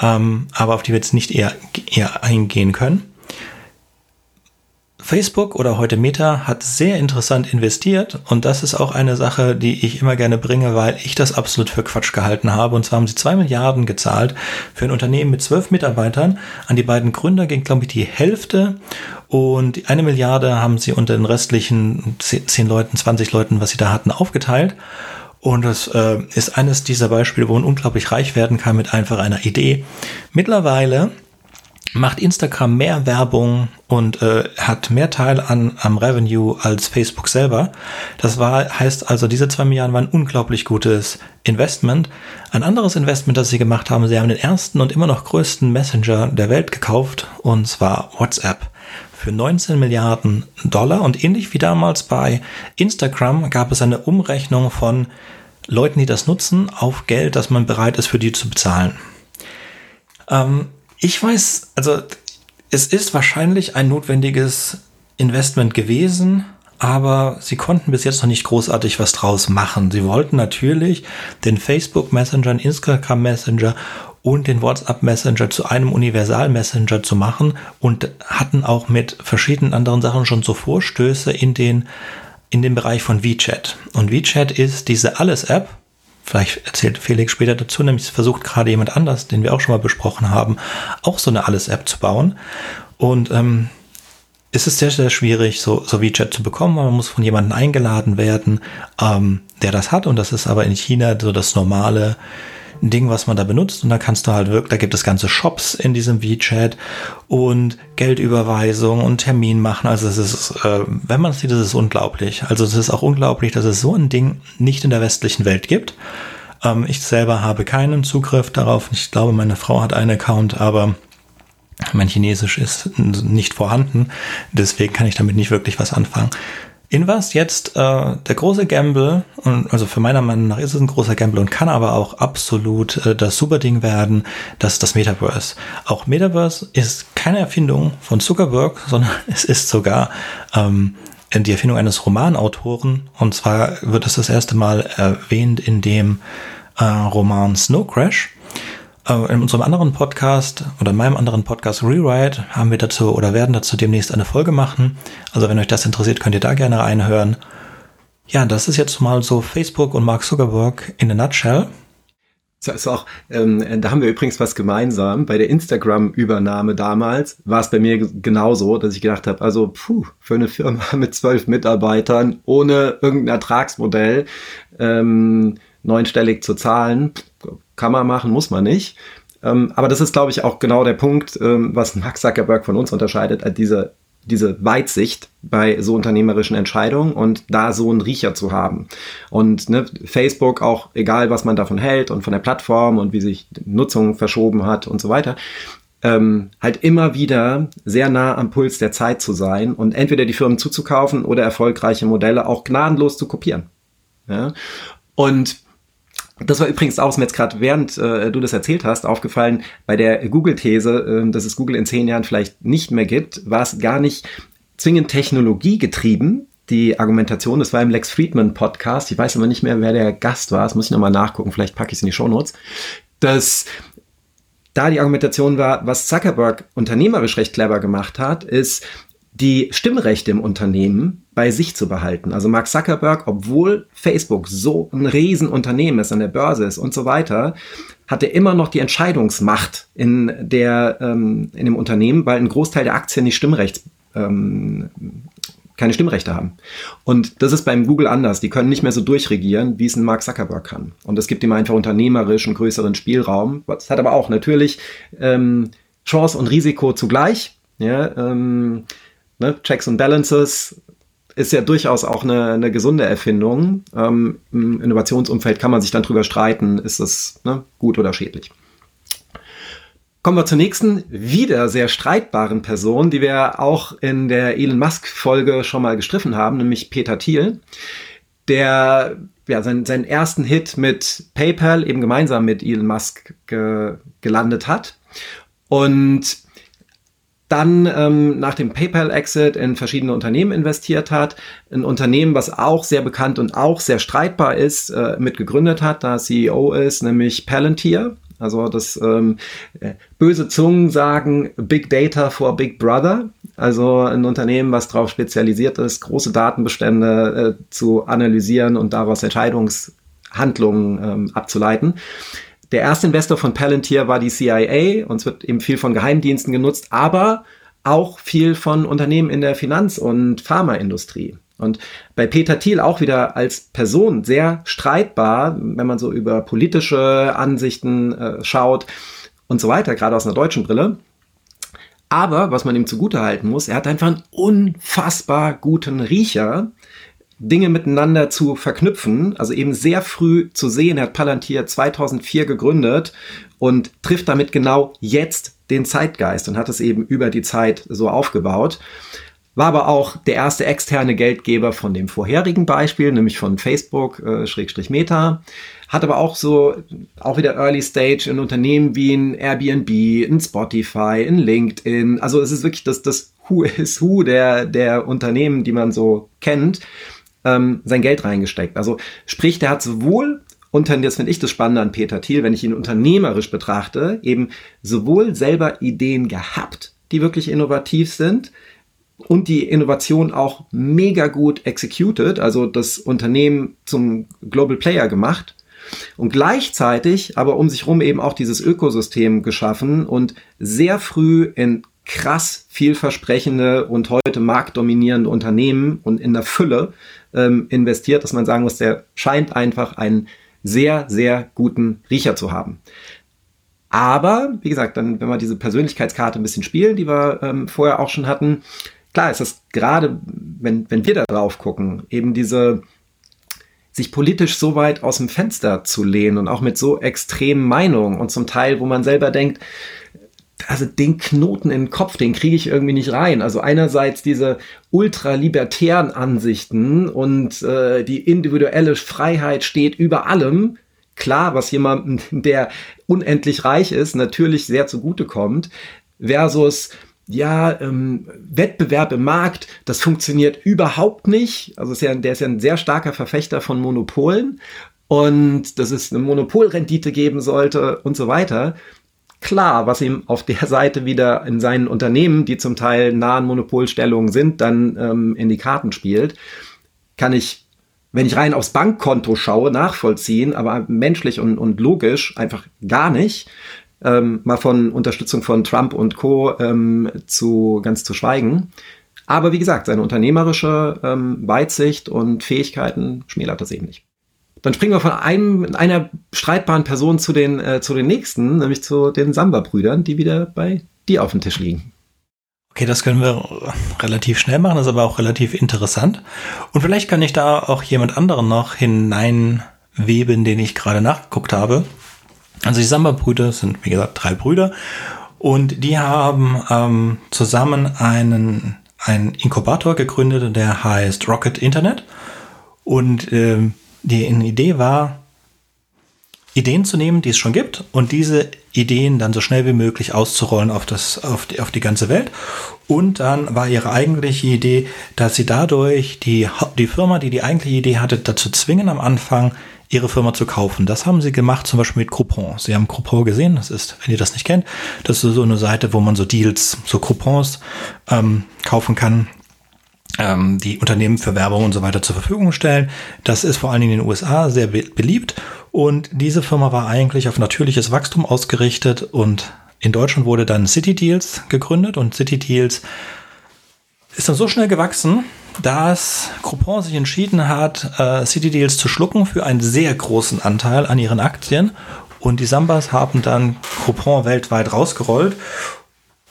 ähm, aber auf die wir jetzt nicht eher, eher eingehen können. Facebook oder heute Meta hat sehr interessant investiert und das ist auch eine Sache, die ich immer gerne bringe, weil ich das absolut für Quatsch gehalten habe. Und zwar haben sie zwei Milliarden gezahlt für ein Unternehmen mit zwölf Mitarbeitern. An die beiden Gründer ging, glaube ich, die Hälfte und eine Milliarde haben sie unter den restlichen zehn Leuten, 20 Leuten, was sie da hatten, aufgeteilt. Und das äh, ist eines dieser Beispiele, wo man unglaublich reich werden kann mit einfach einer Idee. Mittlerweile macht Instagram mehr Werbung und äh, hat mehr Teil an am Revenue als Facebook selber. Das war heißt also diese zwei Milliarden waren ein unglaublich gutes Investment. Ein anderes Investment, das sie gemacht haben, sie haben den ersten und immer noch größten Messenger der Welt gekauft und zwar WhatsApp für 19 Milliarden Dollar und ähnlich wie damals bei Instagram gab es eine Umrechnung von Leuten, die das nutzen, auf Geld, das man bereit ist für die zu bezahlen. Ähm, ich weiß, also es ist wahrscheinlich ein notwendiges Investment gewesen, aber sie konnten bis jetzt noch nicht großartig was draus machen. Sie wollten natürlich den Facebook Messenger, den Instagram Messenger und den WhatsApp Messenger zu einem Universal Messenger zu machen und hatten auch mit verschiedenen anderen Sachen schon so Vorstöße in den in dem Bereich von WeChat. Und WeChat ist diese Alles-App, Vielleicht erzählt Felix später dazu, nämlich versucht gerade jemand anders, den wir auch schon mal besprochen haben, auch so eine Alles-App zu bauen. Und ähm, es ist sehr, sehr schwierig, so, so WeChat zu bekommen. Man muss von jemandem eingeladen werden, ähm, der das hat. Und das ist aber in China so das normale ein Ding, was man da benutzt und da kannst du halt wirklich, da gibt es ganze Shops in diesem WeChat und Geldüberweisung und Termin machen. Also es ist, äh, wenn man es sieht, ist unglaublich. Also es ist auch unglaublich, dass es so ein Ding nicht in der westlichen Welt gibt. Ähm, ich selber habe keinen Zugriff darauf. Ich glaube, meine Frau hat einen Account, aber mein Chinesisch ist nicht vorhanden. Deswegen kann ich damit nicht wirklich was anfangen. In was jetzt äh, der große Gamble, und also für meiner Meinung nach ist es ein großer Gamble und kann aber auch absolut äh, das Superding werden, das das Metaverse. Auch Metaverse ist keine Erfindung von Zuckerberg, *laughs* sondern es ist sogar ähm, die Erfindung eines Romanautoren. Und zwar wird es das erste Mal erwähnt in dem äh, Roman Snow Crash. Äh, in unserem anderen Podcast oder in meinem anderen Podcast Rewrite haben wir dazu oder werden dazu demnächst eine Folge machen. Also wenn euch das interessiert, könnt ihr da gerne reinhören. Ja, das ist jetzt mal so Facebook und Mark Zuckerberg in a nutshell. Das ist auch, ähm, da haben wir übrigens was gemeinsam. Bei der Instagram-Übernahme damals war es bei mir genauso, dass ich gedacht habe, also puh, für eine Firma *laughs* mit zwölf Mitarbeitern ohne irgendein Ertragsmodell ähm, neunstellig zu zahlen, kann man machen, muss man nicht. Ähm, aber das ist, glaube ich, auch genau der Punkt, ähm, was Mark Zuckerberg von uns unterscheidet, äh, diese, diese Weitsicht bei so unternehmerischen Entscheidungen und da so einen Riecher zu haben. Und ne, Facebook auch, egal was man davon hält und von der Plattform und wie sich Nutzung verschoben hat und so weiter, ähm, halt immer wieder sehr nah am Puls der Zeit zu sein und entweder die Firmen zuzukaufen oder erfolgreiche Modelle auch gnadenlos zu kopieren. Ja? Und das war übrigens auch, mir jetzt gerade während äh, du das erzählt hast, aufgefallen, bei der Google-These, äh, dass es Google in zehn Jahren vielleicht nicht mehr gibt, war es gar nicht zwingend technologiegetrieben, die Argumentation. Das war im Lex Friedman Podcast. Ich weiß aber nicht mehr, wer der Gast war. Das muss ich nochmal nachgucken. Vielleicht packe ich es in die Show Notes. Dass da die Argumentation war, was Zuckerberg unternehmerisch recht clever gemacht hat, ist, die Stimmrechte im Unternehmen bei sich zu behalten. Also Mark Zuckerberg, obwohl Facebook so ein Riesenunternehmen ist, an der Börse ist und so weiter, hat er immer noch die Entscheidungsmacht in, der, ähm, in dem Unternehmen, weil ein Großteil der Aktien nicht Stimmrechts, ähm, keine Stimmrechte haben. Und das ist beim Google anders. Die können nicht mehr so durchregieren, wie es ein Mark Zuckerberg kann. Und das gibt ihm einfach unternehmerisch einen größeren Spielraum. Das hat aber auch natürlich ähm, Chance und Risiko zugleich. Ja, ähm, ne, Checks und Balances ist ja durchaus auch eine, eine gesunde Erfindung. Ähm, Im Innovationsumfeld kann man sich dann drüber streiten, ist das ne, gut oder schädlich. Kommen wir zur nächsten, wieder sehr streitbaren Person, die wir auch in der Elon Musk-Folge schon mal gestriffen haben, nämlich Peter Thiel, der ja, seinen, seinen ersten Hit mit PayPal eben gemeinsam mit Elon Musk ge gelandet hat. Und dann ähm, nach dem PayPal-Exit in verschiedene Unternehmen investiert hat. Ein Unternehmen, was auch sehr bekannt und auch sehr streitbar ist, äh, mitgegründet hat, da CEO ist, nämlich Palantir. Also das ähm, äh, böse Zungen sagen Big Data for Big Brother. Also ein Unternehmen, was darauf spezialisiert ist, große Datenbestände äh, zu analysieren und daraus Entscheidungshandlungen ähm, abzuleiten. Der erste Investor von Palantir war die CIA und es wird eben viel von Geheimdiensten genutzt, aber auch viel von Unternehmen in der Finanz- und Pharmaindustrie. Und bei Peter Thiel auch wieder als Person sehr streitbar, wenn man so über politische Ansichten äh, schaut und so weiter, gerade aus einer deutschen Brille. Aber was man ihm zugute halten muss, er hat einfach einen unfassbar guten Riecher Dinge miteinander zu verknüpfen, also eben sehr früh zu sehen. Er hat Palantir 2004 gegründet und trifft damit genau jetzt den Zeitgeist und hat es eben über die Zeit so aufgebaut. War aber auch der erste externe Geldgeber von dem vorherigen Beispiel, nämlich von Facebook, äh, Schrägstrich Meta. Hat aber auch so, auch wieder Early Stage in Unternehmen wie ein Airbnb, ein Spotify, ein LinkedIn. Also es ist wirklich das, das Who is Who der, der Unternehmen, die man so kennt ähm, sein Geld reingesteckt. Also sprich, der hat sowohl unter, jetzt finde ich das Spannende an Peter Thiel, wenn ich ihn unternehmerisch betrachte, eben sowohl selber Ideen gehabt, die wirklich innovativ sind, und die Innovation auch mega gut executed, also das Unternehmen zum Global Player gemacht und gleichzeitig aber um sich rum eben auch dieses Ökosystem geschaffen und sehr früh in krass vielversprechende und heute marktdominierende Unternehmen und in der Fülle ähm, investiert, dass man sagen muss, der scheint einfach einen sehr, sehr guten Riecher zu haben. Aber, wie gesagt, dann, wenn wir diese Persönlichkeitskarte ein bisschen spielen, die wir ähm, vorher auch schon hatten, klar ist das gerade, wenn, wenn wir da drauf gucken, eben diese, sich politisch so weit aus dem Fenster zu lehnen und auch mit so extremen Meinungen und zum Teil, wo man selber denkt, also den Knoten in den Kopf, den kriege ich irgendwie nicht rein. Also einerseits diese ultralibertären Ansichten und äh, die individuelle Freiheit steht über allem. Klar, was jemandem, *laughs* der unendlich reich ist, natürlich sehr zugutekommt, versus ja, ähm, Wettbewerb im Markt, das funktioniert überhaupt nicht. Also ist ja, der ist ja ein sehr starker Verfechter von Monopolen und dass es eine Monopolrendite geben sollte und so weiter klar, was ihm auf der *laughs* Seite wieder in seinen Unternehmen, die zum Teil nahen Monopolstellungen sind, dann ähm, in die Karten spielt, kann ich, wenn ich rein aufs Bankkonto schaue, nachvollziehen, aber menschlich und, und logisch einfach gar nicht. Ähm, mal von Unterstützung von Trump und Co. Ähm, zu ganz zu schweigen. Aber wie gesagt, seine unternehmerische ähm, Weitsicht und Fähigkeiten schmälert das eben nicht. Dann springen wir von einem, einer streitbaren Person zu den, äh, zu den nächsten, nämlich zu den Samba-Brüdern, die wieder bei dir auf dem Tisch liegen. Okay, das können wir relativ schnell machen, ist aber auch relativ interessant. Und vielleicht kann ich da auch jemand anderen noch hineinweben, den ich gerade nachgeguckt habe. Also die Samba-Brüder sind, wie gesagt, drei Brüder und die haben ähm, zusammen einen, einen Inkubator gegründet, der heißt Rocket Internet. Und ähm, die Idee war, Ideen zu nehmen, die es schon gibt, und diese Ideen dann so schnell wie möglich auszurollen auf, das, auf, die, auf die ganze Welt. Und dann war ihre eigentliche Idee, dass sie dadurch die, die Firma, die die eigentliche Idee hatte, dazu zwingen, am Anfang ihre Firma zu kaufen. Das haben sie gemacht, zum Beispiel mit Groupon. Sie haben Groupon gesehen, das ist, wenn ihr das nicht kennt, das ist so eine Seite, wo man so Deals, so Coupons ähm, kaufen kann ähm, die Unternehmen für Werbung und so weiter zur Verfügung stellen. Das ist vor allen Dingen in den USA sehr be beliebt und diese Firma war eigentlich auf natürliches Wachstum ausgerichtet und in Deutschland wurde dann City Deals gegründet und City Deals ist dann so schnell gewachsen, dass Groupon sich entschieden hat, äh, City Deals zu schlucken für einen sehr großen Anteil an ihren Aktien. Und die Sambas haben dann Groupon weltweit rausgerollt.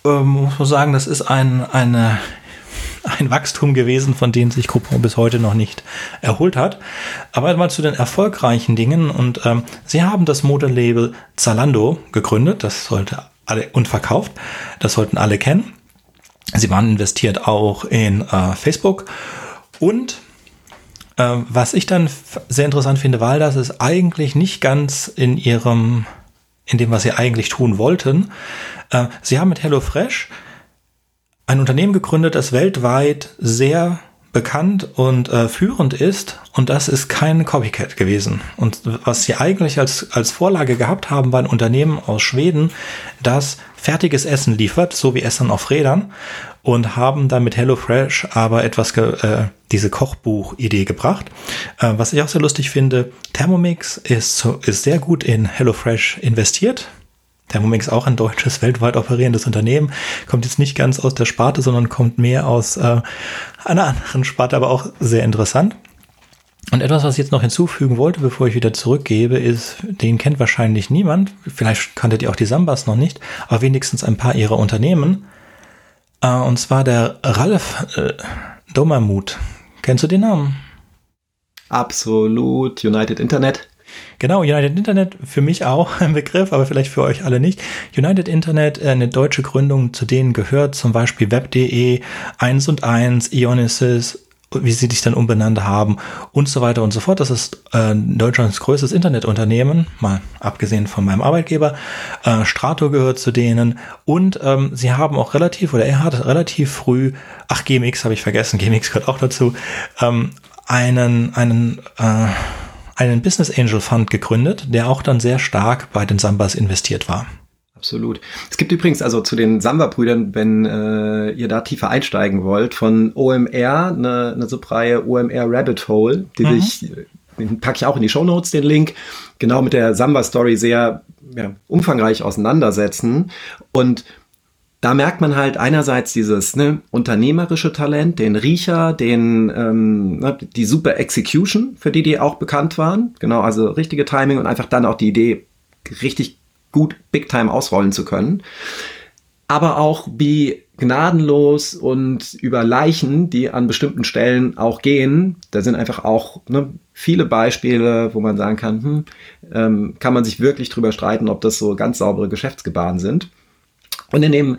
Ähm, muss man sagen, das ist ein, eine ein Wachstum gewesen, von dem sich Coupon bis heute noch nicht erholt hat. Aber mal zu den erfolgreichen Dingen und ähm, sie haben das Modelabel Zalando gegründet, das sollte alle und verkauft, das sollten alle kennen. Sie waren investiert auch in äh, Facebook und äh, was ich dann sehr interessant finde, weil das ist eigentlich nicht ganz in ihrem, in dem, was sie eigentlich tun wollten. Äh, sie haben mit HelloFresh ein Unternehmen gegründet, das weltweit sehr bekannt und äh, führend ist und das ist kein Copycat gewesen. Und was sie eigentlich als, als Vorlage gehabt haben, war ein Unternehmen aus Schweden, das fertiges Essen liefert, so wie Essen auf Rädern und haben dann mit HelloFresh aber etwas, äh, diese Kochbuch-Idee gebracht. Äh, was ich auch sehr lustig finde, Thermomix ist, ist sehr gut in HelloFresh investiert Thermomix auch ein deutsches, weltweit operierendes Unternehmen, kommt jetzt nicht ganz aus der Sparte, sondern kommt mehr aus äh, einer anderen Sparte, aber auch sehr interessant. Und etwas, was ich jetzt noch hinzufügen wollte, bevor ich wieder zurückgebe, ist, den kennt wahrscheinlich niemand. Vielleicht kanntet ihr auch die Sambas noch nicht, aber wenigstens ein paar ihrer Unternehmen. Äh, und zwar der Ralf äh, Dommermuth. Kennst du den Namen? Absolut. United Internet. Genau, United Internet für mich auch *laughs* ein Begriff, aber vielleicht für euch alle nicht. United Internet, äh, eine deutsche Gründung, zu denen gehört zum Beispiel Web.de, 1 und 1, Ionisys, wie sie sich dann umbenannt haben und so weiter und so fort. Das ist äh, Deutschlands größtes Internetunternehmen, mal abgesehen von meinem Arbeitgeber. Äh, Strato gehört zu denen und ähm, sie haben auch relativ, oder er hat relativ früh, ach GMX habe ich vergessen, GMX gehört auch dazu, ähm, einen, einen äh, einen Business Angel Fund gegründet, der auch dann sehr stark bei den Sambas investiert war. Absolut. Es gibt übrigens also zu den Samba-Brüdern, wenn äh, ihr da tiefer einsteigen wollt, von OMR eine, eine Subreihe OMR Rabbit Hole, die mhm. sich, den packe ich auch in die Show Notes den Link, genau mit der Samba-Story sehr ja, umfangreich auseinandersetzen. Und da merkt man halt einerseits dieses ne, unternehmerische Talent, den Riecher, den ähm, ne, die super Execution, für die die auch bekannt waren. Genau, also richtige Timing und einfach dann auch die Idee, richtig gut Big Time ausrollen zu können. Aber auch wie gnadenlos und über Leichen, die an bestimmten Stellen auch gehen. Da sind einfach auch ne, viele Beispiele, wo man sagen kann, hm, ähm, kann man sich wirklich drüber streiten, ob das so ganz saubere Geschäftsgebaren sind. Und in dem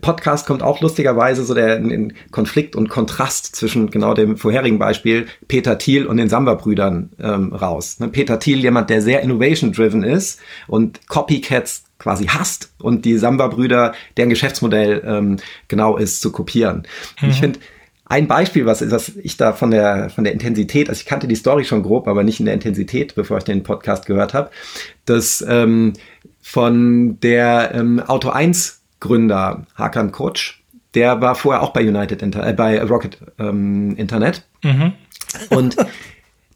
Podcast kommt auch lustigerweise so der Konflikt und Kontrast zwischen genau dem vorherigen Beispiel Peter Thiel und den Samba-Brüdern ähm, raus. Ne, Peter Thiel, jemand, der sehr innovation-driven ist und Copycats quasi hasst und die Samba-Brüder, deren Geschäftsmodell ähm, genau ist, zu kopieren. Mhm. Ich finde, ein Beispiel, was, was ich da von der, von der Intensität, also ich kannte die Story schon grob, aber nicht in der Intensität, bevor ich den Podcast gehört habe, dass ähm, von der ähm, Auto 1 Gründer Hakan Koch, der war vorher auch bei United Inter äh, bei Rocket ähm, Internet. Mhm. Und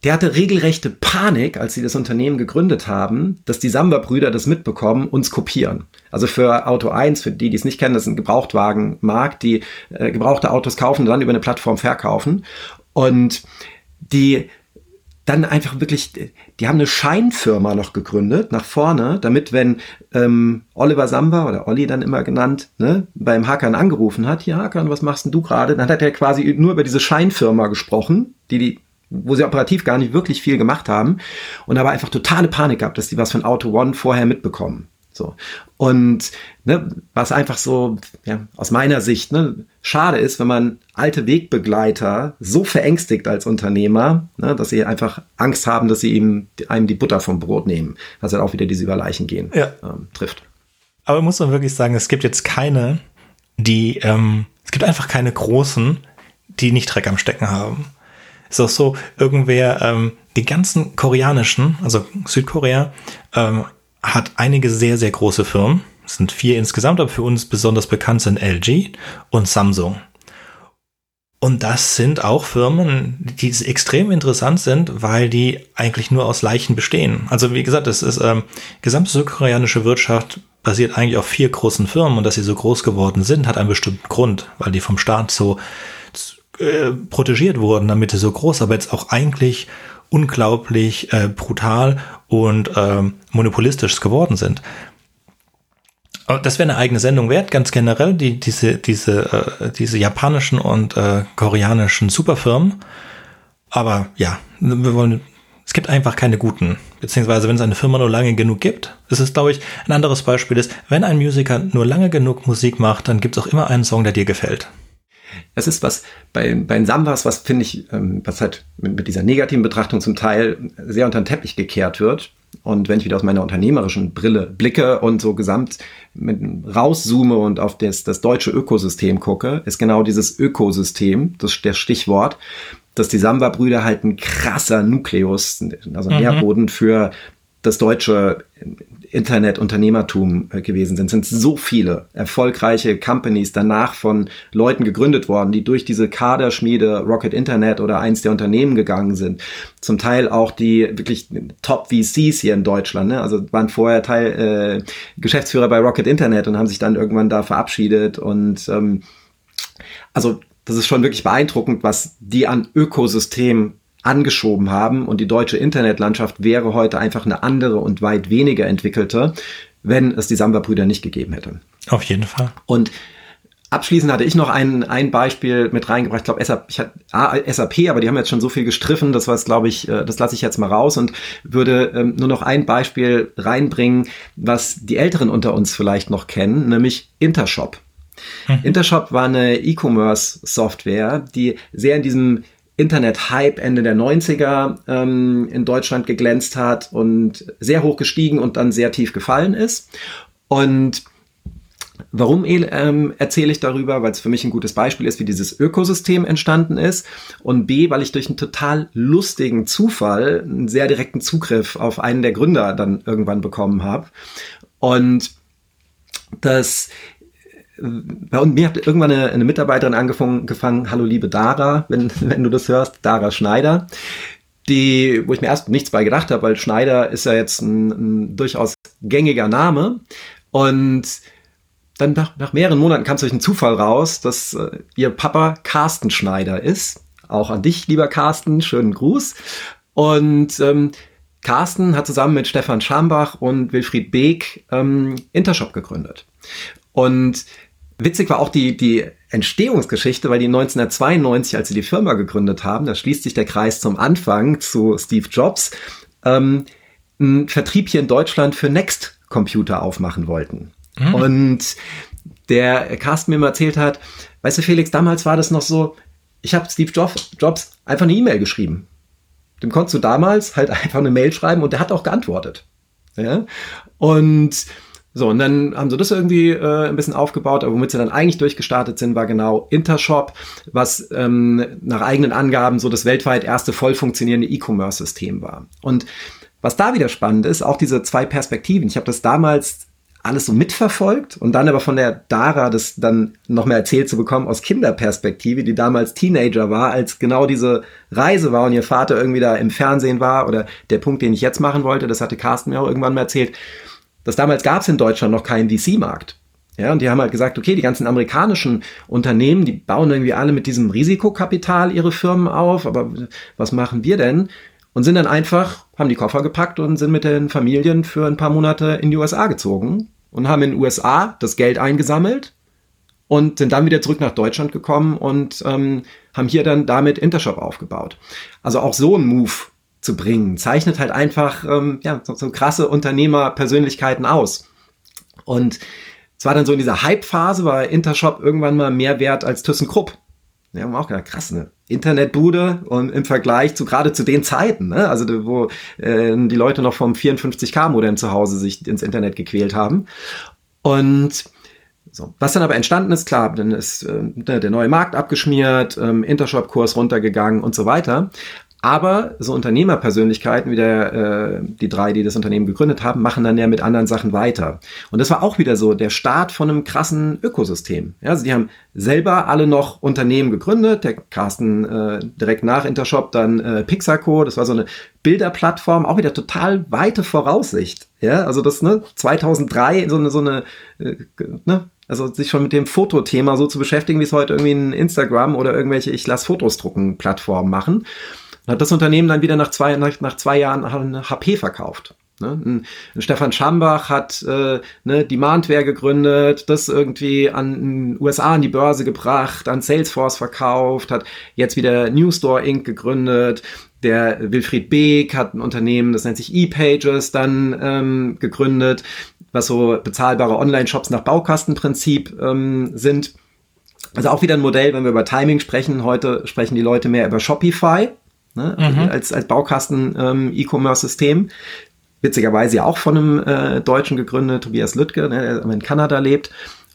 der hatte regelrechte Panik, als sie das Unternehmen gegründet haben, dass die Samba-Brüder das mitbekommen, uns kopieren. Also für Auto 1, für die, die es nicht kennen, das ist ein Gebrauchtwagenmarkt, die äh, gebrauchte Autos kaufen und dann über eine Plattform verkaufen. Und die dann einfach wirklich, die haben eine Scheinfirma noch gegründet, nach vorne, damit wenn ähm, Oliver Samba oder Olli dann immer genannt, ne, beim Hackern angerufen hat, hier Hackern, was machst denn du gerade? Dann hat er quasi nur über diese Scheinfirma gesprochen, die die wo sie operativ gar nicht wirklich viel gemacht haben und aber einfach totale Panik gehabt, dass die was von Auto One vorher mitbekommen. So. Und ne, was einfach so, ja, aus meiner Sicht, ne, schade ist, wenn man alte Wegbegleiter so verängstigt als Unternehmer, ne, dass sie einfach Angst haben, dass sie ihm, einem die Butter vom Brot nehmen, was dann auch wieder diese Überleichen gehen ja. ähm, trifft. Aber muss man wirklich sagen, es gibt jetzt keine, die, ähm, es gibt einfach keine großen, die nicht Dreck am Stecken haben. Ist auch so, irgendwer, ähm, die ganzen koreanischen, also Südkorea, ähm, hat einige sehr, sehr große Firmen. Es sind vier insgesamt, aber für uns besonders bekannt sind LG und Samsung. Und das sind auch Firmen, die extrem interessant sind, weil die eigentlich nur aus Leichen bestehen. Also wie gesagt, das ist ähm, gesamte südkoreanische Wirtschaft basiert eigentlich auf vier großen Firmen und dass sie so groß geworden sind, hat einen bestimmten Grund, weil die vom Staat so äh, protegiert wurden, damit sie so groß, aber jetzt auch eigentlich unglaublich äh, brutal und äh, monopolistisch geworden sind. Das wäre eine eigene Sendung wert, ganz generell, die, diese, diese, äh, diese japanischen und äh, koreanischen Superfirmen. Aber ja, wir wollen, es gibt einfach keine guten. Beziehungsweise, wenn es eine Firma nur lange genug gibt, ist es, glaube ich, ein anderes Beispiel ist, wenn ein Musiker nur lange genug Musik macht, dann gibt es auch immer einen Song, der dir gefällt. Das ist was bei, bei den Sambas, was finde ich, ähm, was halt mit, mit dieser negativen Betrachtung zum Teil sehr unter den Teppich gekehrt wird. Und wenn ich wieder aus meiner unternehmerischen Brille blicke und so gesamt mit rauszoome und auf das, das deutsche Ökosystem gucke, ist genau dieses Ökosystem, das der Stichwort, dass die Samba-Brüder halt ein krasser Nukleus, also mhm. Nährboden für das deutsche Internet-Unternehmertum äh, gewesen sind. Sind so viele erfolgreiche Companies danach von Leuten gegründet worden, die durch diese Kaderschmiede Rocket Internet oder eins der Unternehmen gegangen sind. Zum Teil auch die wirklich Top VCs hier in Deutschland. Ne? Also waren vorher Teil äh, Geschäftsführer bei Rocket Internet und haben sich dann irgendwann da verabschiedet. Und ähm, also das ist schon wirklich beeindruckend, was die an Ökosystem angeschoben haben und die deutsche Internetlandschaft wäre heute einfach eine andere und weit weniger entwickelte, wenn es die Samba-Brüder nicht gegeben hätte. Auf jeden Fall. Und Abschließend hatte ich noch ein, ein Beispiel mit reingebracht. Ich glaube, SAP, ich hatte, ah, SAP, aber die haben jetzt schon so viel gestriffen, das war es, glaube ich, äh, das lasse ich jetzt mal raus und würde ähm, nur noch ein Beispiel reinbringen, was die Älteren unter uns vielleicht noch kennen, nämlich Intershop. Mhm. Intershop war eine E-Commerce-Software, die sehr in diesem Internet-Hype Ende der 90er ähm, in Deutschland geglänzt hat und sehr hoch gestiegen und dann sehr tief gefallen ist. Und Warum ähm, erzähle ich darüber? Weil es für mich ein gutes Beispiel ist, wie dieses Ökosystem entstanden ist. Und B, weil ich durch einen total lustigen Zufall einen sehr direkten Zugriff auf einen der Gründer dann irgendwann bekommen habe. Und das bei mir hat irgendwann eine, eine Mitarbeiterin angefangen, gefangen, hallo liebe Dara, wenn, *laughs* wenn du das hörst, Dara Schneider, die, wo ich mir erst nichts bei gedacht habe, weil Schneider ist ja jetzt ein, ein durchaus gängiger Name und dann nach, nach mehreren Monaten kam es durch einen Zufall raus, dass äh, ihr Papa Carsten Schneider ist. Auch an dich, lieber Carsten, schönen Gruß. Und ähm, Carsten hat zusammen mit Stefan Schambach und Wilfried Beek ähm, Intershop gegründet. Und Witzig war auch die, die Entstehungsgeschichte, weil die 1992, als sie die Firma gegründet haben, da schließt sich der Kreis zum Anfang zu Steve Jobs, ähm, einen Vertrieb hier in Deutschland für Next Computer aufmachen wollten. Mhm. Und der Carsten mir mal erzählt hat, weißt du, Felix, damals war das noch so, ich habe Steve Jobs, Jobs einfach eine E-Mail geschrieben. Dem konntest du damals halt *laughs* einfach eine Mail schreiben und der hat auch geantwortet. Ja? Und so, und dann haben sie das irgendwie äh, ein bisschen aufgebaut, aber womit sie dann eigentlich durchgestartet sind, war genau Intershop, was ähm, nach eigenen Angaben so das weltweit erste voll funktionierende E-Commerce-System war. Und was da wieder spannend ist, auch diese zwei Perspektiven. Ich habe das damals alles so mitverfolgt und dann aber von der Dara das dann noch mehr erzählt zu bekommen aus Kinderperspektive, die damals Teenager war, als genau diese Reise war und ihr Vater irgendwie da im Fernsehen war oder der Punkt, den ich jetzt machen wollte, das hatte Carsten mir auch irgendwann mal erzählt dass damals gab es in Deutschland noch keinen VC-Markt. Ja, und die haben halt gesagt, okay, die ganzen amerikanischen Unternehmen, die bauen irgendwie alle mit diesem Risikokapital ihre Firmen auf, aber was machen wir denn? und sind dann einfach, haben die Koffer gepackt und sind mit den Familien für ein paar Monate in die USA gezogen und haben in den USA das Geld eingesammelt und sind dann wieder zurück nach Deutschland gekommen und ähm, haben hier dann damit Intershop aufgebaut. Also auch so ein Move zu bringen, zeichnet halt einfach ähm, ja, so, so krasse Unternehmerpersönlichkeiten aus. Und es war dann so in dieser Hype-Phase, war Intershop irgendwann mal mehr wert als ThyssenKrupp. Ja, haben auch gedacht, krass, ne? Internetbude und im Vergleich zu gerade zu den Zeiten, ne? also wo äh, die Leute noch vom 54K-Modem zu Hause sich ins Internet gequält haben. Und so. Was dann aber entstanden ist, klar, dann ist äh, der neue Markt abgeschmiert, ähm, Intershop-Kurs runtergegangen und so weiter. Aber so Unternehmerpersönlichkeiten wie der, äh, die drei, die das Unternehmen gegründet haben, machen dann ja mit anderen Sachen weiter. Und das war auch wieder so der Start von einem krassen Ökosystem. Ja, also die haben selber alle noch Unternehmen gegründet. Der Carsten äh, direkt nach Intershop dann äh, Pixarco. Das war so eine Bilderplattform, auch wieder total weite Voraussicht. Ja, also das ne 2003 so eine so eine äh, ne also sich schon mit dem Fotothema so zu beschäftigen, wie es heute irgendwie ein Instagram oder irgendwelche ich lass Fotos drucken Plattformen machen hat das Unternehmen dann wieder nach zwei, nach, nach zwei Jahren an HP verkauft. Ne? Stefan Schambach hat äh, ne, Demandware gegründet, das irgendwie an den USA an die Börse gebracht, an Salesforce verkauft, hat jetzt wieder Newstore Inc. gegründet. Der Wilfried Beek hat ein Unternehmen, das nennt sich ePages, dann ähm, gegründet, was so bezahlbare Online-Shops nach Baukastenprinzip ähm, sind. Also auch wieder ein Modell, wenn wir über Timing sprechen. Heute sprechen die Leute mehr über Shopify ne? Mhm. als, als Baukasten-E-Commerce-System. Ähm, Witzigerweise ja auch von einem äh, Deutschen gegründet, Tobias Lüttke, ne, der in Kanada lebt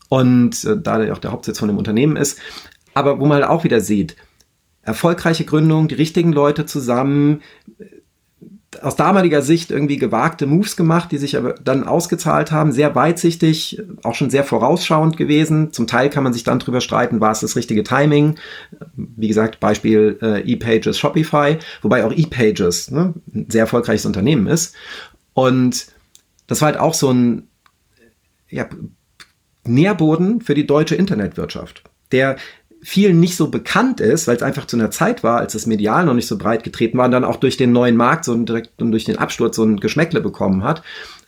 und äh, da auch der Hauptsitz von dem Unternehmen ist. Aber wo man halt auch wieder sieht, erfolgreiche Gründung, die richtigen Leute zusammen, aus damaliger Sicht irgendwie gewagte Moves gemacht, die sich aber dann ausgezahlt haben, sehr weitsichtig, auch schon sehr vorausschauend gewesen. Zum Teil kann man sich dann drüber streiten, war es das richtige Timing. Wie gesagt, Beispiel äh, ePages, Shopify, wobei auch ePages ne, ein sehr erfolgreiches Unternehmen ist. Und das war halt auch so ein ja, Nährboden für die deutsche Internetwirtschaft, der vielen nicht so bekannt ist, weil es einfach zu einer Zeit war, als das Medial noch nicht so breit getreten war und dann auch durch den neuen Markt so direkt und durch den Absturz so ein Geschmäckle bekommen hat.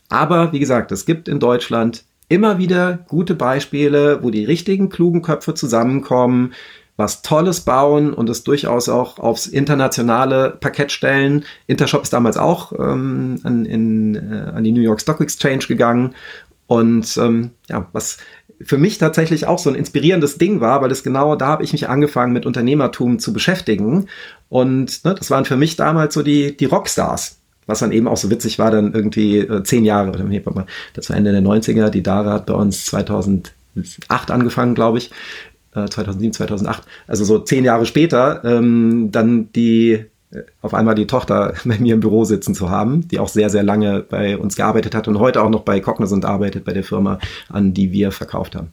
Aber wie gesagt, es gibt in Deutschland immer wieder gute Beispiele, wo die richtigen klugen Köpfe zusammenkommen, was Tolles bauen und es durchaus auch aufs internationale Parkett stellen. Intershop ist damals auch ähm, an, in, äh, an die New York Stock Exchange gegangen und ähm, ja, was für mich tatsächlich auch so ein inspirierendes Ding war, weil es genau da habe ich mich angefangen mit Unternehmertum zu beschäftigen. Und ne, das waren für mich damals so die, die Rockstars. Was dann eben auch so witzig war, dann irgendwie äh, zehn Jahre, das war Ende der 90er, die Dara hat bei uns 2008 angefangen, glaube ich, äh, 2007, 2008, also so zehn Jahre später, ähm, dann die auf einmal die Tochter *laughs* bei mir im Büro sitzen zu haben, die auch sehr, sehr lange bei uns gearbeitet hat und heute auch noch bei Cognizant arbeitet, bei der Firma, an die wir verkauft haben.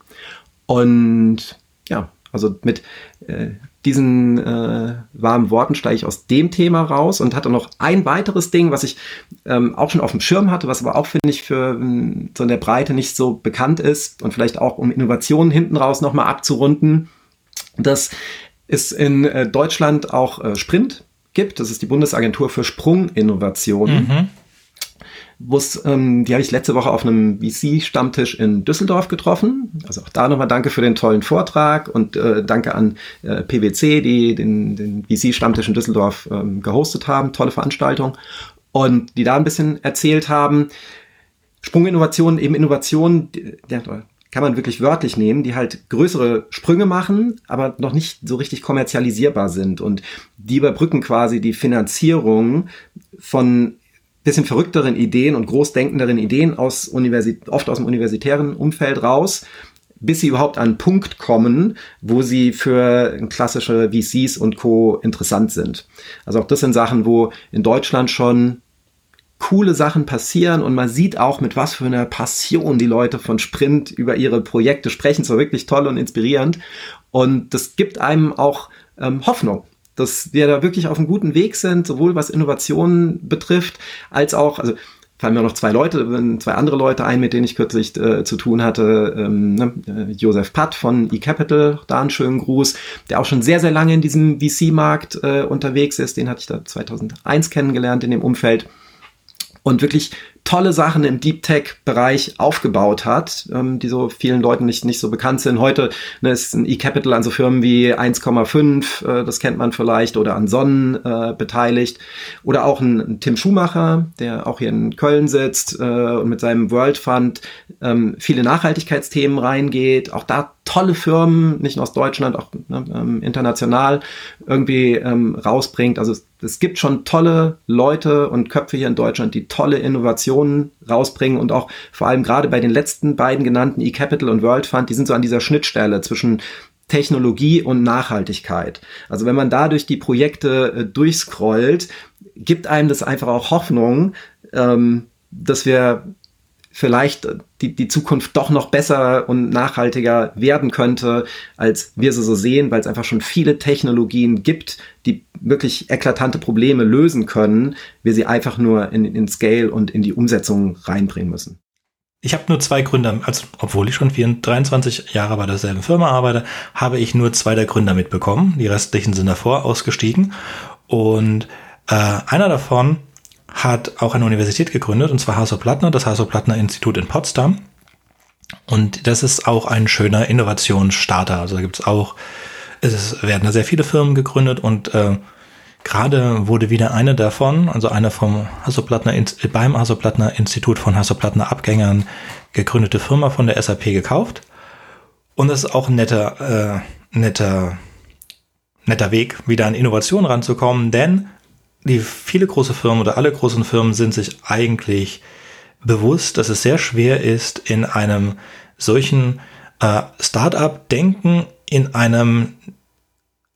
Und ja, also mit äh, diesen äh, warmen Worten steige ich aus dem Thema raus und hatte noch ein weiteres Ding, was ich ähm, auch schon auf dem Schirm hatte, was aber auch, finde ich, für ähm, so in der Breite nicht so bekannt ist und vielleicht auch um Innovationen hinten raus nochmal abzurunden. Das ist in äh, Deutschland auch äh, Sprint gibt. Das ist die Bundesagentur für Sprunginnovationen. Mhm. Ähm, die habe ich letzte Woche auf einem VC-Stammtisch in Düsseldorf getroffen. Also auch da nochmal danke für den tollen Vortrag und äh, danke an äh, PwC, die den, den VC-Stammtisch in Düsseldorf ähm, gehostet haben. Tolle Veranstaltung. Und die da ein bisschen erzählt haben, Sprunginnovationen, eben Innovationen, der, kann man wirklich wörtlich nehmen, die halt größere Sprünge machen, aber noch nicht so richtig kommerzialisierbar sind. Und die überbrücken quasi die Finanzierung von bisschen verrückteren Ideen und großdenkenderen Ideen aus Universität, oft aus dem universitären Umfeld raus, bis sie überhaupt an einen Punkt kommen, wo sie für klassische VCs und Co. interessant sind. Also auch das sind Sachen, wo in Deutschland schon coole Sachen passieren und man sieht auch, mit was für einer Passion die Leute von Sprint über ihre Projekte sprechen. So wirklich toll und inspirierend. Und das gibt einem auch ähm, Hoffnung dass wir da wirklich auf einem guten Weg sind, sowohl was Innovationen betrifft, als auch, also fallen mir noch zwei Leute, zwei andere Leute ein, mit denen ich kürzlich äh, zu tun hatte. Ähm, ne? Äh, Josef Patt von eCapital, da einen schönen Gruß, der auch schon sehr, sehr lange in diesem VC-Markt äh, unterwegs ist. Den hatte ich da 2001 kennengelernt in dem Umfeld und wirklich tolle Sachen im Deep Tech-Bereich aufgebaut hat, ähm, die so vielen Leuten nicht, nicht so bekannt sind. Heute ne, ist ein E-Capital an so Firmen wie 1,5, äh, das kennt man vielleicht, oder an Sonnen äh, beteiligt. Oder auch ein, ein, Tim Schumacher, der auch hier in Köln sitzt äh, und mit seinem World Fund ähm, viele Nachhaltigkeitsthemen reingeht. Auch da tolle Firmen, nicht nur aus Deutschland, auch ne, ähm, international irgendwie ähm, rausbringt. Also es gibt schon tolle Leute und Köpfe hier in Deutschland, die tolle Innovationen rausbringen und auch vor allem gerade bei den letzten beiden genannten eCapital und World Fund, die sind so an dieser Schnittstelle zwischen Technologie und Nachhaltigkeit. Also wenn man da durch die Projekte äh, durchscrollt, gibt einem das einfach auch Hoffnung, ähm, dass wir vielleicht die, die Zukunft doch noch besser und nachhaltiger werden könnte, als wir sie so sehen, weil es einfach schon viele Technologien gibt, die wirklich eklatante Probleme lösen können, wir sie einfach nur in, in Scale und in die Umsetzung reinbringen müssen. Ich habe nur zwei Gründer, also obwohl ich schon 23 Jahre bei derselben Firma arbeite, habe ich nur zwei der Gründer mitbekommen. Die restlichen sind davor ausgestiegen. Und äh, einer davon hat auch eine Universität gegründet, und zwar Hasso-Plattner, das Hasso-Plattner-Institut in Potsdam. Und das ist auch ein schöner Innovationsstarter. Also da gibt es auch, es werden da sehr viele Firmen gegründet und äh, gerade wurde wieder eine davon, also eine vom Hasso-Plattner, beim Hasso-Plattner Institut von Hasso-Plattner Abgängern gegründete Firma von der SAP gekauft. Und das ist auch ein netter, äh, netter, netter Weg, wieder an Innovation ranzukommen, denn die viele große Firmen oder alle großen Firmen sind sich eigentlich bewusst, dass es sehr schwer ist, in einem solchen äh, Startup-Denken in einem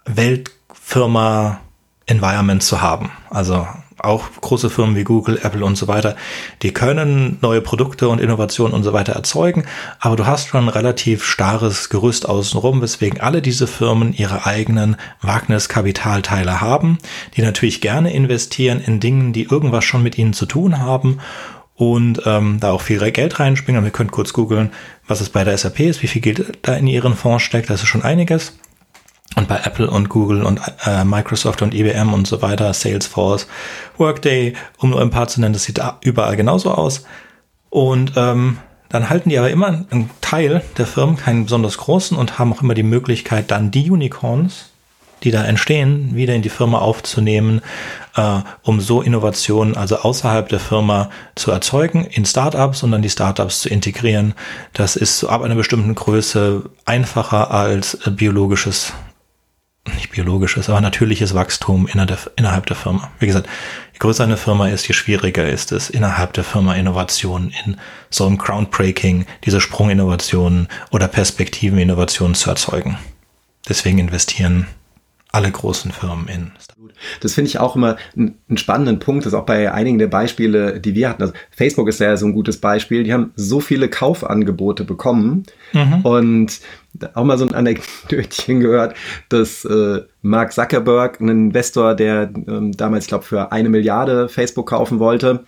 Weltfirma-Environment zu haben. Also auch große Firmen wie Google, Apple und so weiter, die können neue Produkte und Innovationen und so weiter erzeugen, aber du hast schon ein relativ starres Gerüst außenrum, weswegen alle diese Firmen ihre eigenen Wagniskapitalteile haben, die natürlich gerne investieren in Dingen, die irgendwas schon mit ihnen zu tun haben und ähm, da auch viel Geld reinspringen. Und ihr könnt kurz googeln, was es bei der SAP ist, wie viel Geld da in ihren Fonds steckt. Das ist schon einiges. Und bei Apple und Google und äh, Microsoft und IBM und so weiter, Salesforce, Workday, um nur ein paar zu nennen, das sieht überall genauso aus. Und ähm, dann halten die aber immer einen Teil der Firmen, keinen besonders großen, und haben auch immer die Möglichkeit, dann die Unicorns, die da entstehen, wieder in die Firma aufzunehmen, äh, um so Innovationen also außerhalb der Firma zu erzeugen, in Startups und dann die Startups zu integrieren. Das ist ab einer bestimmten Größe einfacher als äh, biologisches nicht biologisches, aber natürliches Wachstum innerhalb der Firma. Wie gesagt, je größer eine Firma ist, je schwieriger ist es, innerhalb der Firma Innovationen in so einem Groundbreaking, diese Sprunginnovationen oder Perspektiveninnovationen zu erzeugen. Deswegen investieren alle großen Firmen in. Das finde ich auch immer einen spannenden Punkt, das ist auch bei einigen der Beispiele, die wir hatten. Also Facebook ist ja so ein gutes Beispiel. Die haben so viele Kaufangebote bekommen mhm. und auch mal so ein Anekdötchen gehört, dass äh, Mark Zuckerberg, ein Investor, der ähm, damals, glaube für eine Milliarde Facebook kaufen wollte,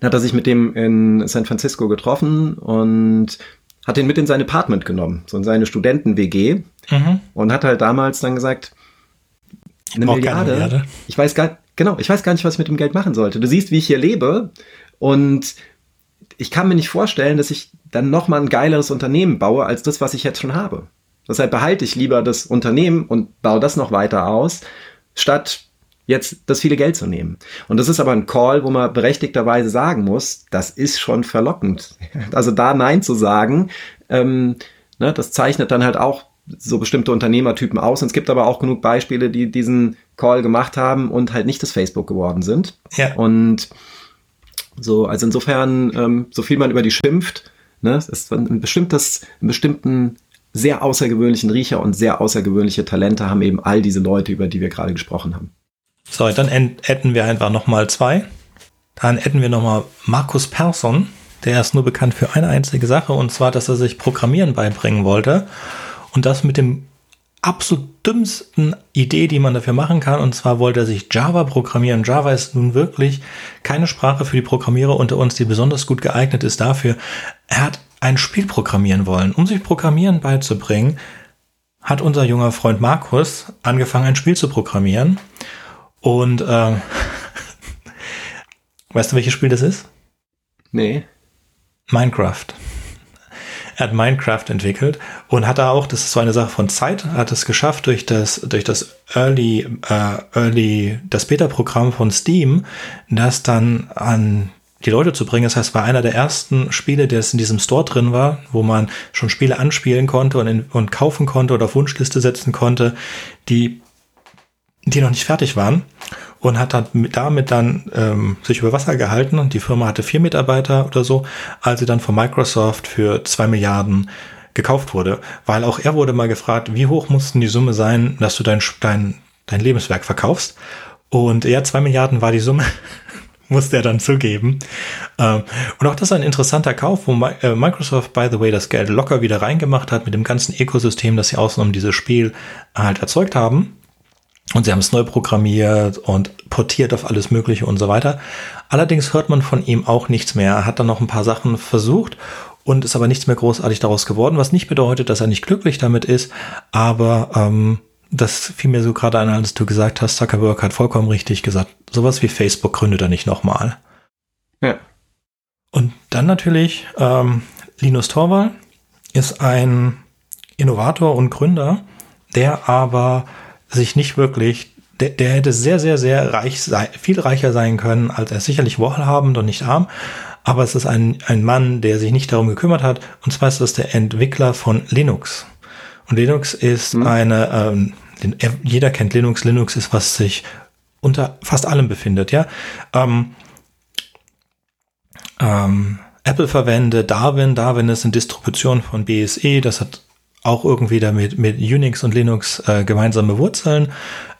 dann hat er sich mit dem in San Francisco getroffen und hat ihn mit in sein Apartment genommen, so in seine Studenten-WG mhm. und hat halt damals dann gesagt, eine Milliarde, Milliarde, ich weiß gar, genau, ich weiß gar nicht, was ich mit dem Geld machen sollte. Du siehst, wie ich hier lebe und ich kann mir nicht vorstellen, dass ich dann nochmal ein geileres Unternehmen baue, als das, was ich jetzt schon habe. Deshalb behalte ich lieber das Unternehmen und baue das noch weiter aus, statt jetzt das viele Geld zu nehmen. Und das ist aber ein Call, wo man berechtigterweise sagen muss, das ist schon verlockend. *laughs* Also da Nein zu sagen, ähm, ne, das zeichnet dann halt auch so bestimmte Unternehmertypen aus. Und es gibt aber auch genug Beispiele, die diesen Call gemacht haben und halt nicht das Facebook geworden sind. Ja. Und so, also insofern, ähm, so viel man über die schimpft, ne, es ist ein bestimmtes, einen bestimmten sehr außergewöhnlichen Riecher und sehr außergewöhnliche Talente haben eben all diese Leute, über die wir gerade gesprochen haben. So, dann hätten wir einfach nochmal zwei. Dann hätten wir nochmal Markus Persson. Der ist nur bekannt für eine einzige Sache und zwar, dass er sich Programmieren beibringen wollte und das mit dem absolut dümmsten Idee, die man dafür machen kann. Und zwar wollte er sich Java programmieren. Java ist nun wirklich keine Sprache für die Programmierer unter uns, die besonders gut geeignet ist dafür. Er hat ein Spiel programmieren wollen. Um sich Programmieren beizubringen, hat unser junger Freund Markus angefangen, ein Spiel zu programmieren. Und äh, *laughs* weißt du, welches Spiel das ist? Nee. Minecraft. Er hat Minecraft entwickelt und hat da auch, das ist so eine Sache von Zeit, hat es geschafft durch das, durch das Early, äh, Early, das Beta-Programm von Steam, das dann an die Leute zu bringen. Das heißt, war einer der ersten Spiele, der es in diesem Store drin war, wo man schon Spiele anspielen konnte und, in, und kaufen konnte oder auf Wunschliste setzen konnte, die, die noch nicht fertig waren und hat dann damit dann ähm, sich über Wasser gehalten und die Firma hatte vier Mitarbeiter oder so, als sie dann von Microsoft für zwei Milliarden gekauft wurde, weil auch er wurde mal gefragt, wie hoch mussten die Summe sein, dass du dein, dein, dein Lebenswerk verkaufst? Und ja, zwei Milliarden war die Summe, *laughs* musste er dann zugeben. Ähm, und auch das ist ein interessanter Kauf, wo äh, Microsoft, by the way, das Geld locker wieder reingemacht hat mit dem ganzen Ökosystem, das sie außen um dieses Spiel halt erzeugt haben. Und sie haben es neu programmiert und portiert auf alles Mögliche und so weiter. Allerdings hört man von ihm auch nichts mehr. Er hat dann noch ein paar Sachen versucht und ist aber nichts mehr großartig daraus geworden, was nicht bedeutet, dass er nicht glücklich damit ist. Aber ähm, das fiel mir so gerade ein, als du gesagt hast, Zuckerberg hat vollkommen richtig gesagt, sowas wie Facebook gründet er nicht nochmal. Ja. Und dann natürlich ähm, Linus Torvald ist ein Innovator und Gründer, der aber sich nicht wirklich, der, der hätte sehr, sehr, sehr reich sein, viel reicher sein können, als er sicherlich wohlhabend und nicht arm. Aber es ist ein, ein Mann, der sich nicht darum gekümmert hat. Und zwar ist das der Entwickler von Linux. Und Linux ist mhm. eine, ähm, jeder kennt Linux. Linux ist, was sich unter fast allem befindet, ja. Ähm, ähm, Apple verwendet Darwin. Darwin ist eine Distribution von BSE. Das hat auch irgendwie damit mit Unix und Linux äh, gemeinsame Wurzeln.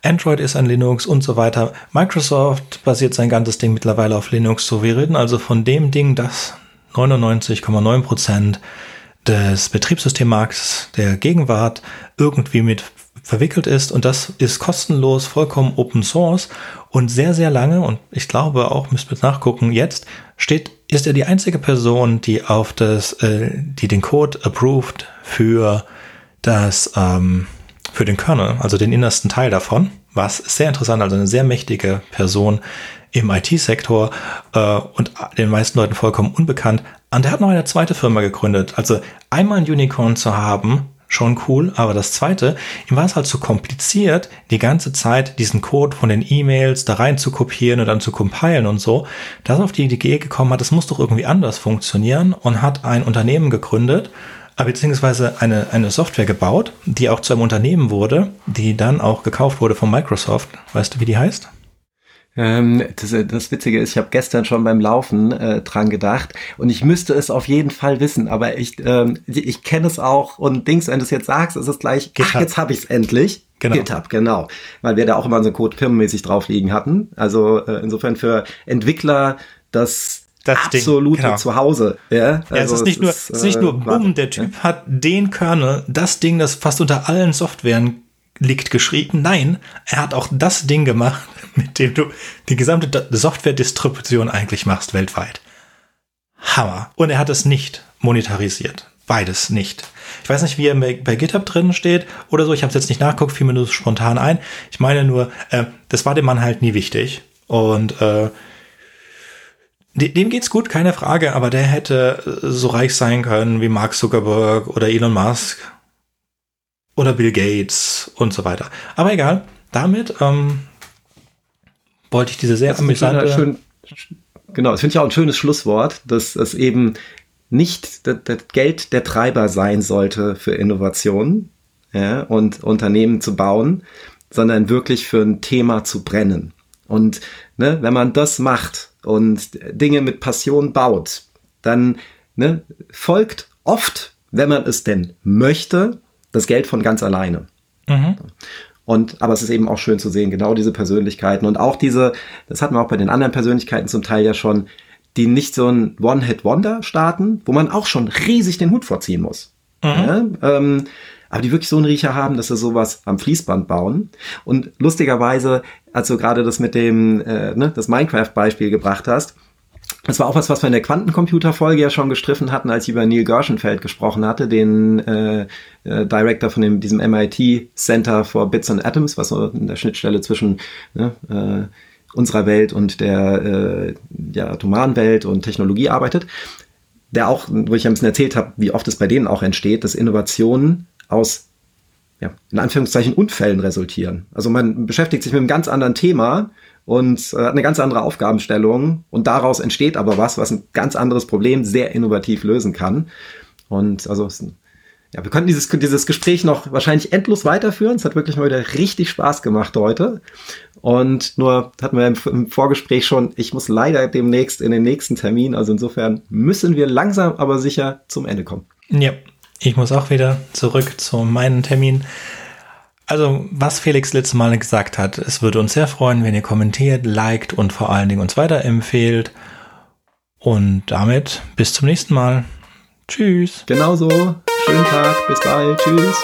Android ist ein Linux und so weiter. Microsoft basiert sein ganzes Ding mittlerweile auf Linux. So, wir reden also von dem Ding, das 99,9 Prozent des Betriebssystemmarkts der Gegenwart irgendwie mit verwickelt ist und das ist kostenlos, vollkommen Open Source und sehr, sehr lange und ich glaube auch, müsst ihr nachgucken, jetzt steht, ist er die einzige Person, die auf das, äh, die den Code approved für das, ähm, für den Kernel, also den innersten Teil davon, was sehr interessant, also eine sehr mächtige Person im IT-Sektor äh, und den meisten Leuten vollkommen unbekannt. Und er hat noch eine zweite Firma gegründet. Also einmal ein Unicorn zu haben, schon cool, aber das zweite, ihm war es halt zu so kompliziert, die ganze Zeit diesen Code von den E-Mails da rein zu kopieren und dann zu compilen und so, dass er auf die Idee gekommen hat, das muss doch irgendwie anders funktionieren und hat ein Unternehmen gegründet, äh, beziehungsweise eine, eine Software gebaut, die auch zu einem Unternehmen wurde, die dann auch gekauft wurde von Microsoft. Weißt du, wie die heißt? Ähm, das, das Witzige ist, ich habe gestern schon beim Laufen äh, dran gedacht und ich müsste es auf jeden Fall wissen, aber ich, ähm, ich kenne es auch und Dings, wenn du es jetzt sagst, ist es gleich, GitHub. ach, jetzt habe ich es endlich. Genau. GitHub, genau. Weil wir da auch immer so Code firmenmäßig drauf liegen hatten. Also äh, insofern für Entwickler das das absolute Ding, genau. Zuhause. Ja, also ja, es ist nicht nur, ist, es ist nicht nur, äh, bumm, der Typ ja. hat den Kernel, das Ding, das fast unter allen Softwaren liegt, geschrieben. Nein, er hat auch das Ding gemacht, *laughs* mit dem du die gesamte Software-Distribution eigentlich machst weltweit. Hammer. Und er hat es nicht monetarisiert. Beides nicht. Ich weiß nicht, wie er bei GitHub drin steht oder so. Ich habe es jetzt nicht nachguckt, fiel mir nur spontan ein. Ich meine nur, äh, das war dem Mann halt nie wichtig. Und äh, dem geht's gut, keine Frage, aber der hätte so reich sein können wie Mark Zuckerberg oder Elon Musk oder Bill Gates und so weiter. Aber egal, damit ähm, wollte ich diese sehr das amüsante... Schön, genau, das finde ich auch ein schönes Schlusswort, dass es eben nicht das, das, Geld der Treiber sein sollte für Innovationen ja, und Unternehmen zu bauen, sondern wirklich für ein Thema zu brennen. Und ne, wenn man das macht und Dinge mit Passion baut, dann ne, folgt oft, wenn man es denn möchte, das Geld von ganz alleine. Mhm. Und, aber es ist eben auch schön zu sehen, genau diese Persönlichkeiten und auch diese, das hatten wir auch bei den anderen Persönlichkeiten zum Teil ja schon, die nicht so ein One-Hit-Wonder starten, wo man auch schon riesig den Hut vorziehen muss. Mhm. Ja, ähm, aber die wirklich so einen Riecher haben, dass sie sowas am Fließband bauen. Und lustigerweise, als du gerade das mit dem, äh, ne, das Minecraft-Beispiel gebracht hast, das war auch was, was wir in der Quantencomputer-Folge ja schon gestriffen hatten, als ich über Neil Gershenfeld gesprochen hatte, den äh, äh, Director von dem, diesem MIT Center for Bits and Atoms, was so in der Schnittstelle zwischen ne, äh, unserer Welt und der, äh, der atomaren Welt und Technologie arbeitet. Der auch, wo ich ein bisschen erzählt habe, wie oft es bei denen auch entsteht, dass Innovationen aus ja, in Anführungszeichen Unfällen resultieren. Also man beschäftigt sich mit einem ganz anderen Thema und äh, hat eine ganz andere Aufgabenstellung und daraus entsteht aber was, was ein ganz anderes Problem sehr innovativ lösen kann. Und also ja, wir könnten dieses, dieses Gespräch noch wahrscheinlich endlos weiterführen. Es hat wirklich mal wieder richtig Spaß gemacht heute. Und nur hatten wir im, Vorgespräch schon, ich muss leider demnächst in den nächsten Termin. Also insofern müssen wir langsam aber sicher zum Ende kommen. Ja, ich muss auch wieder zurück zu meinem Termin. Also, was Felix letztes Mal gesagt hat, es würde uns sehr freuen, wenn ihr kommentiert, liked und vor allen Dingen uns weiterempfehlt. Und damit bis zum nächsten Mal. Tschüss. Genauso. Schönen Tag. Bis bald. Tschüss.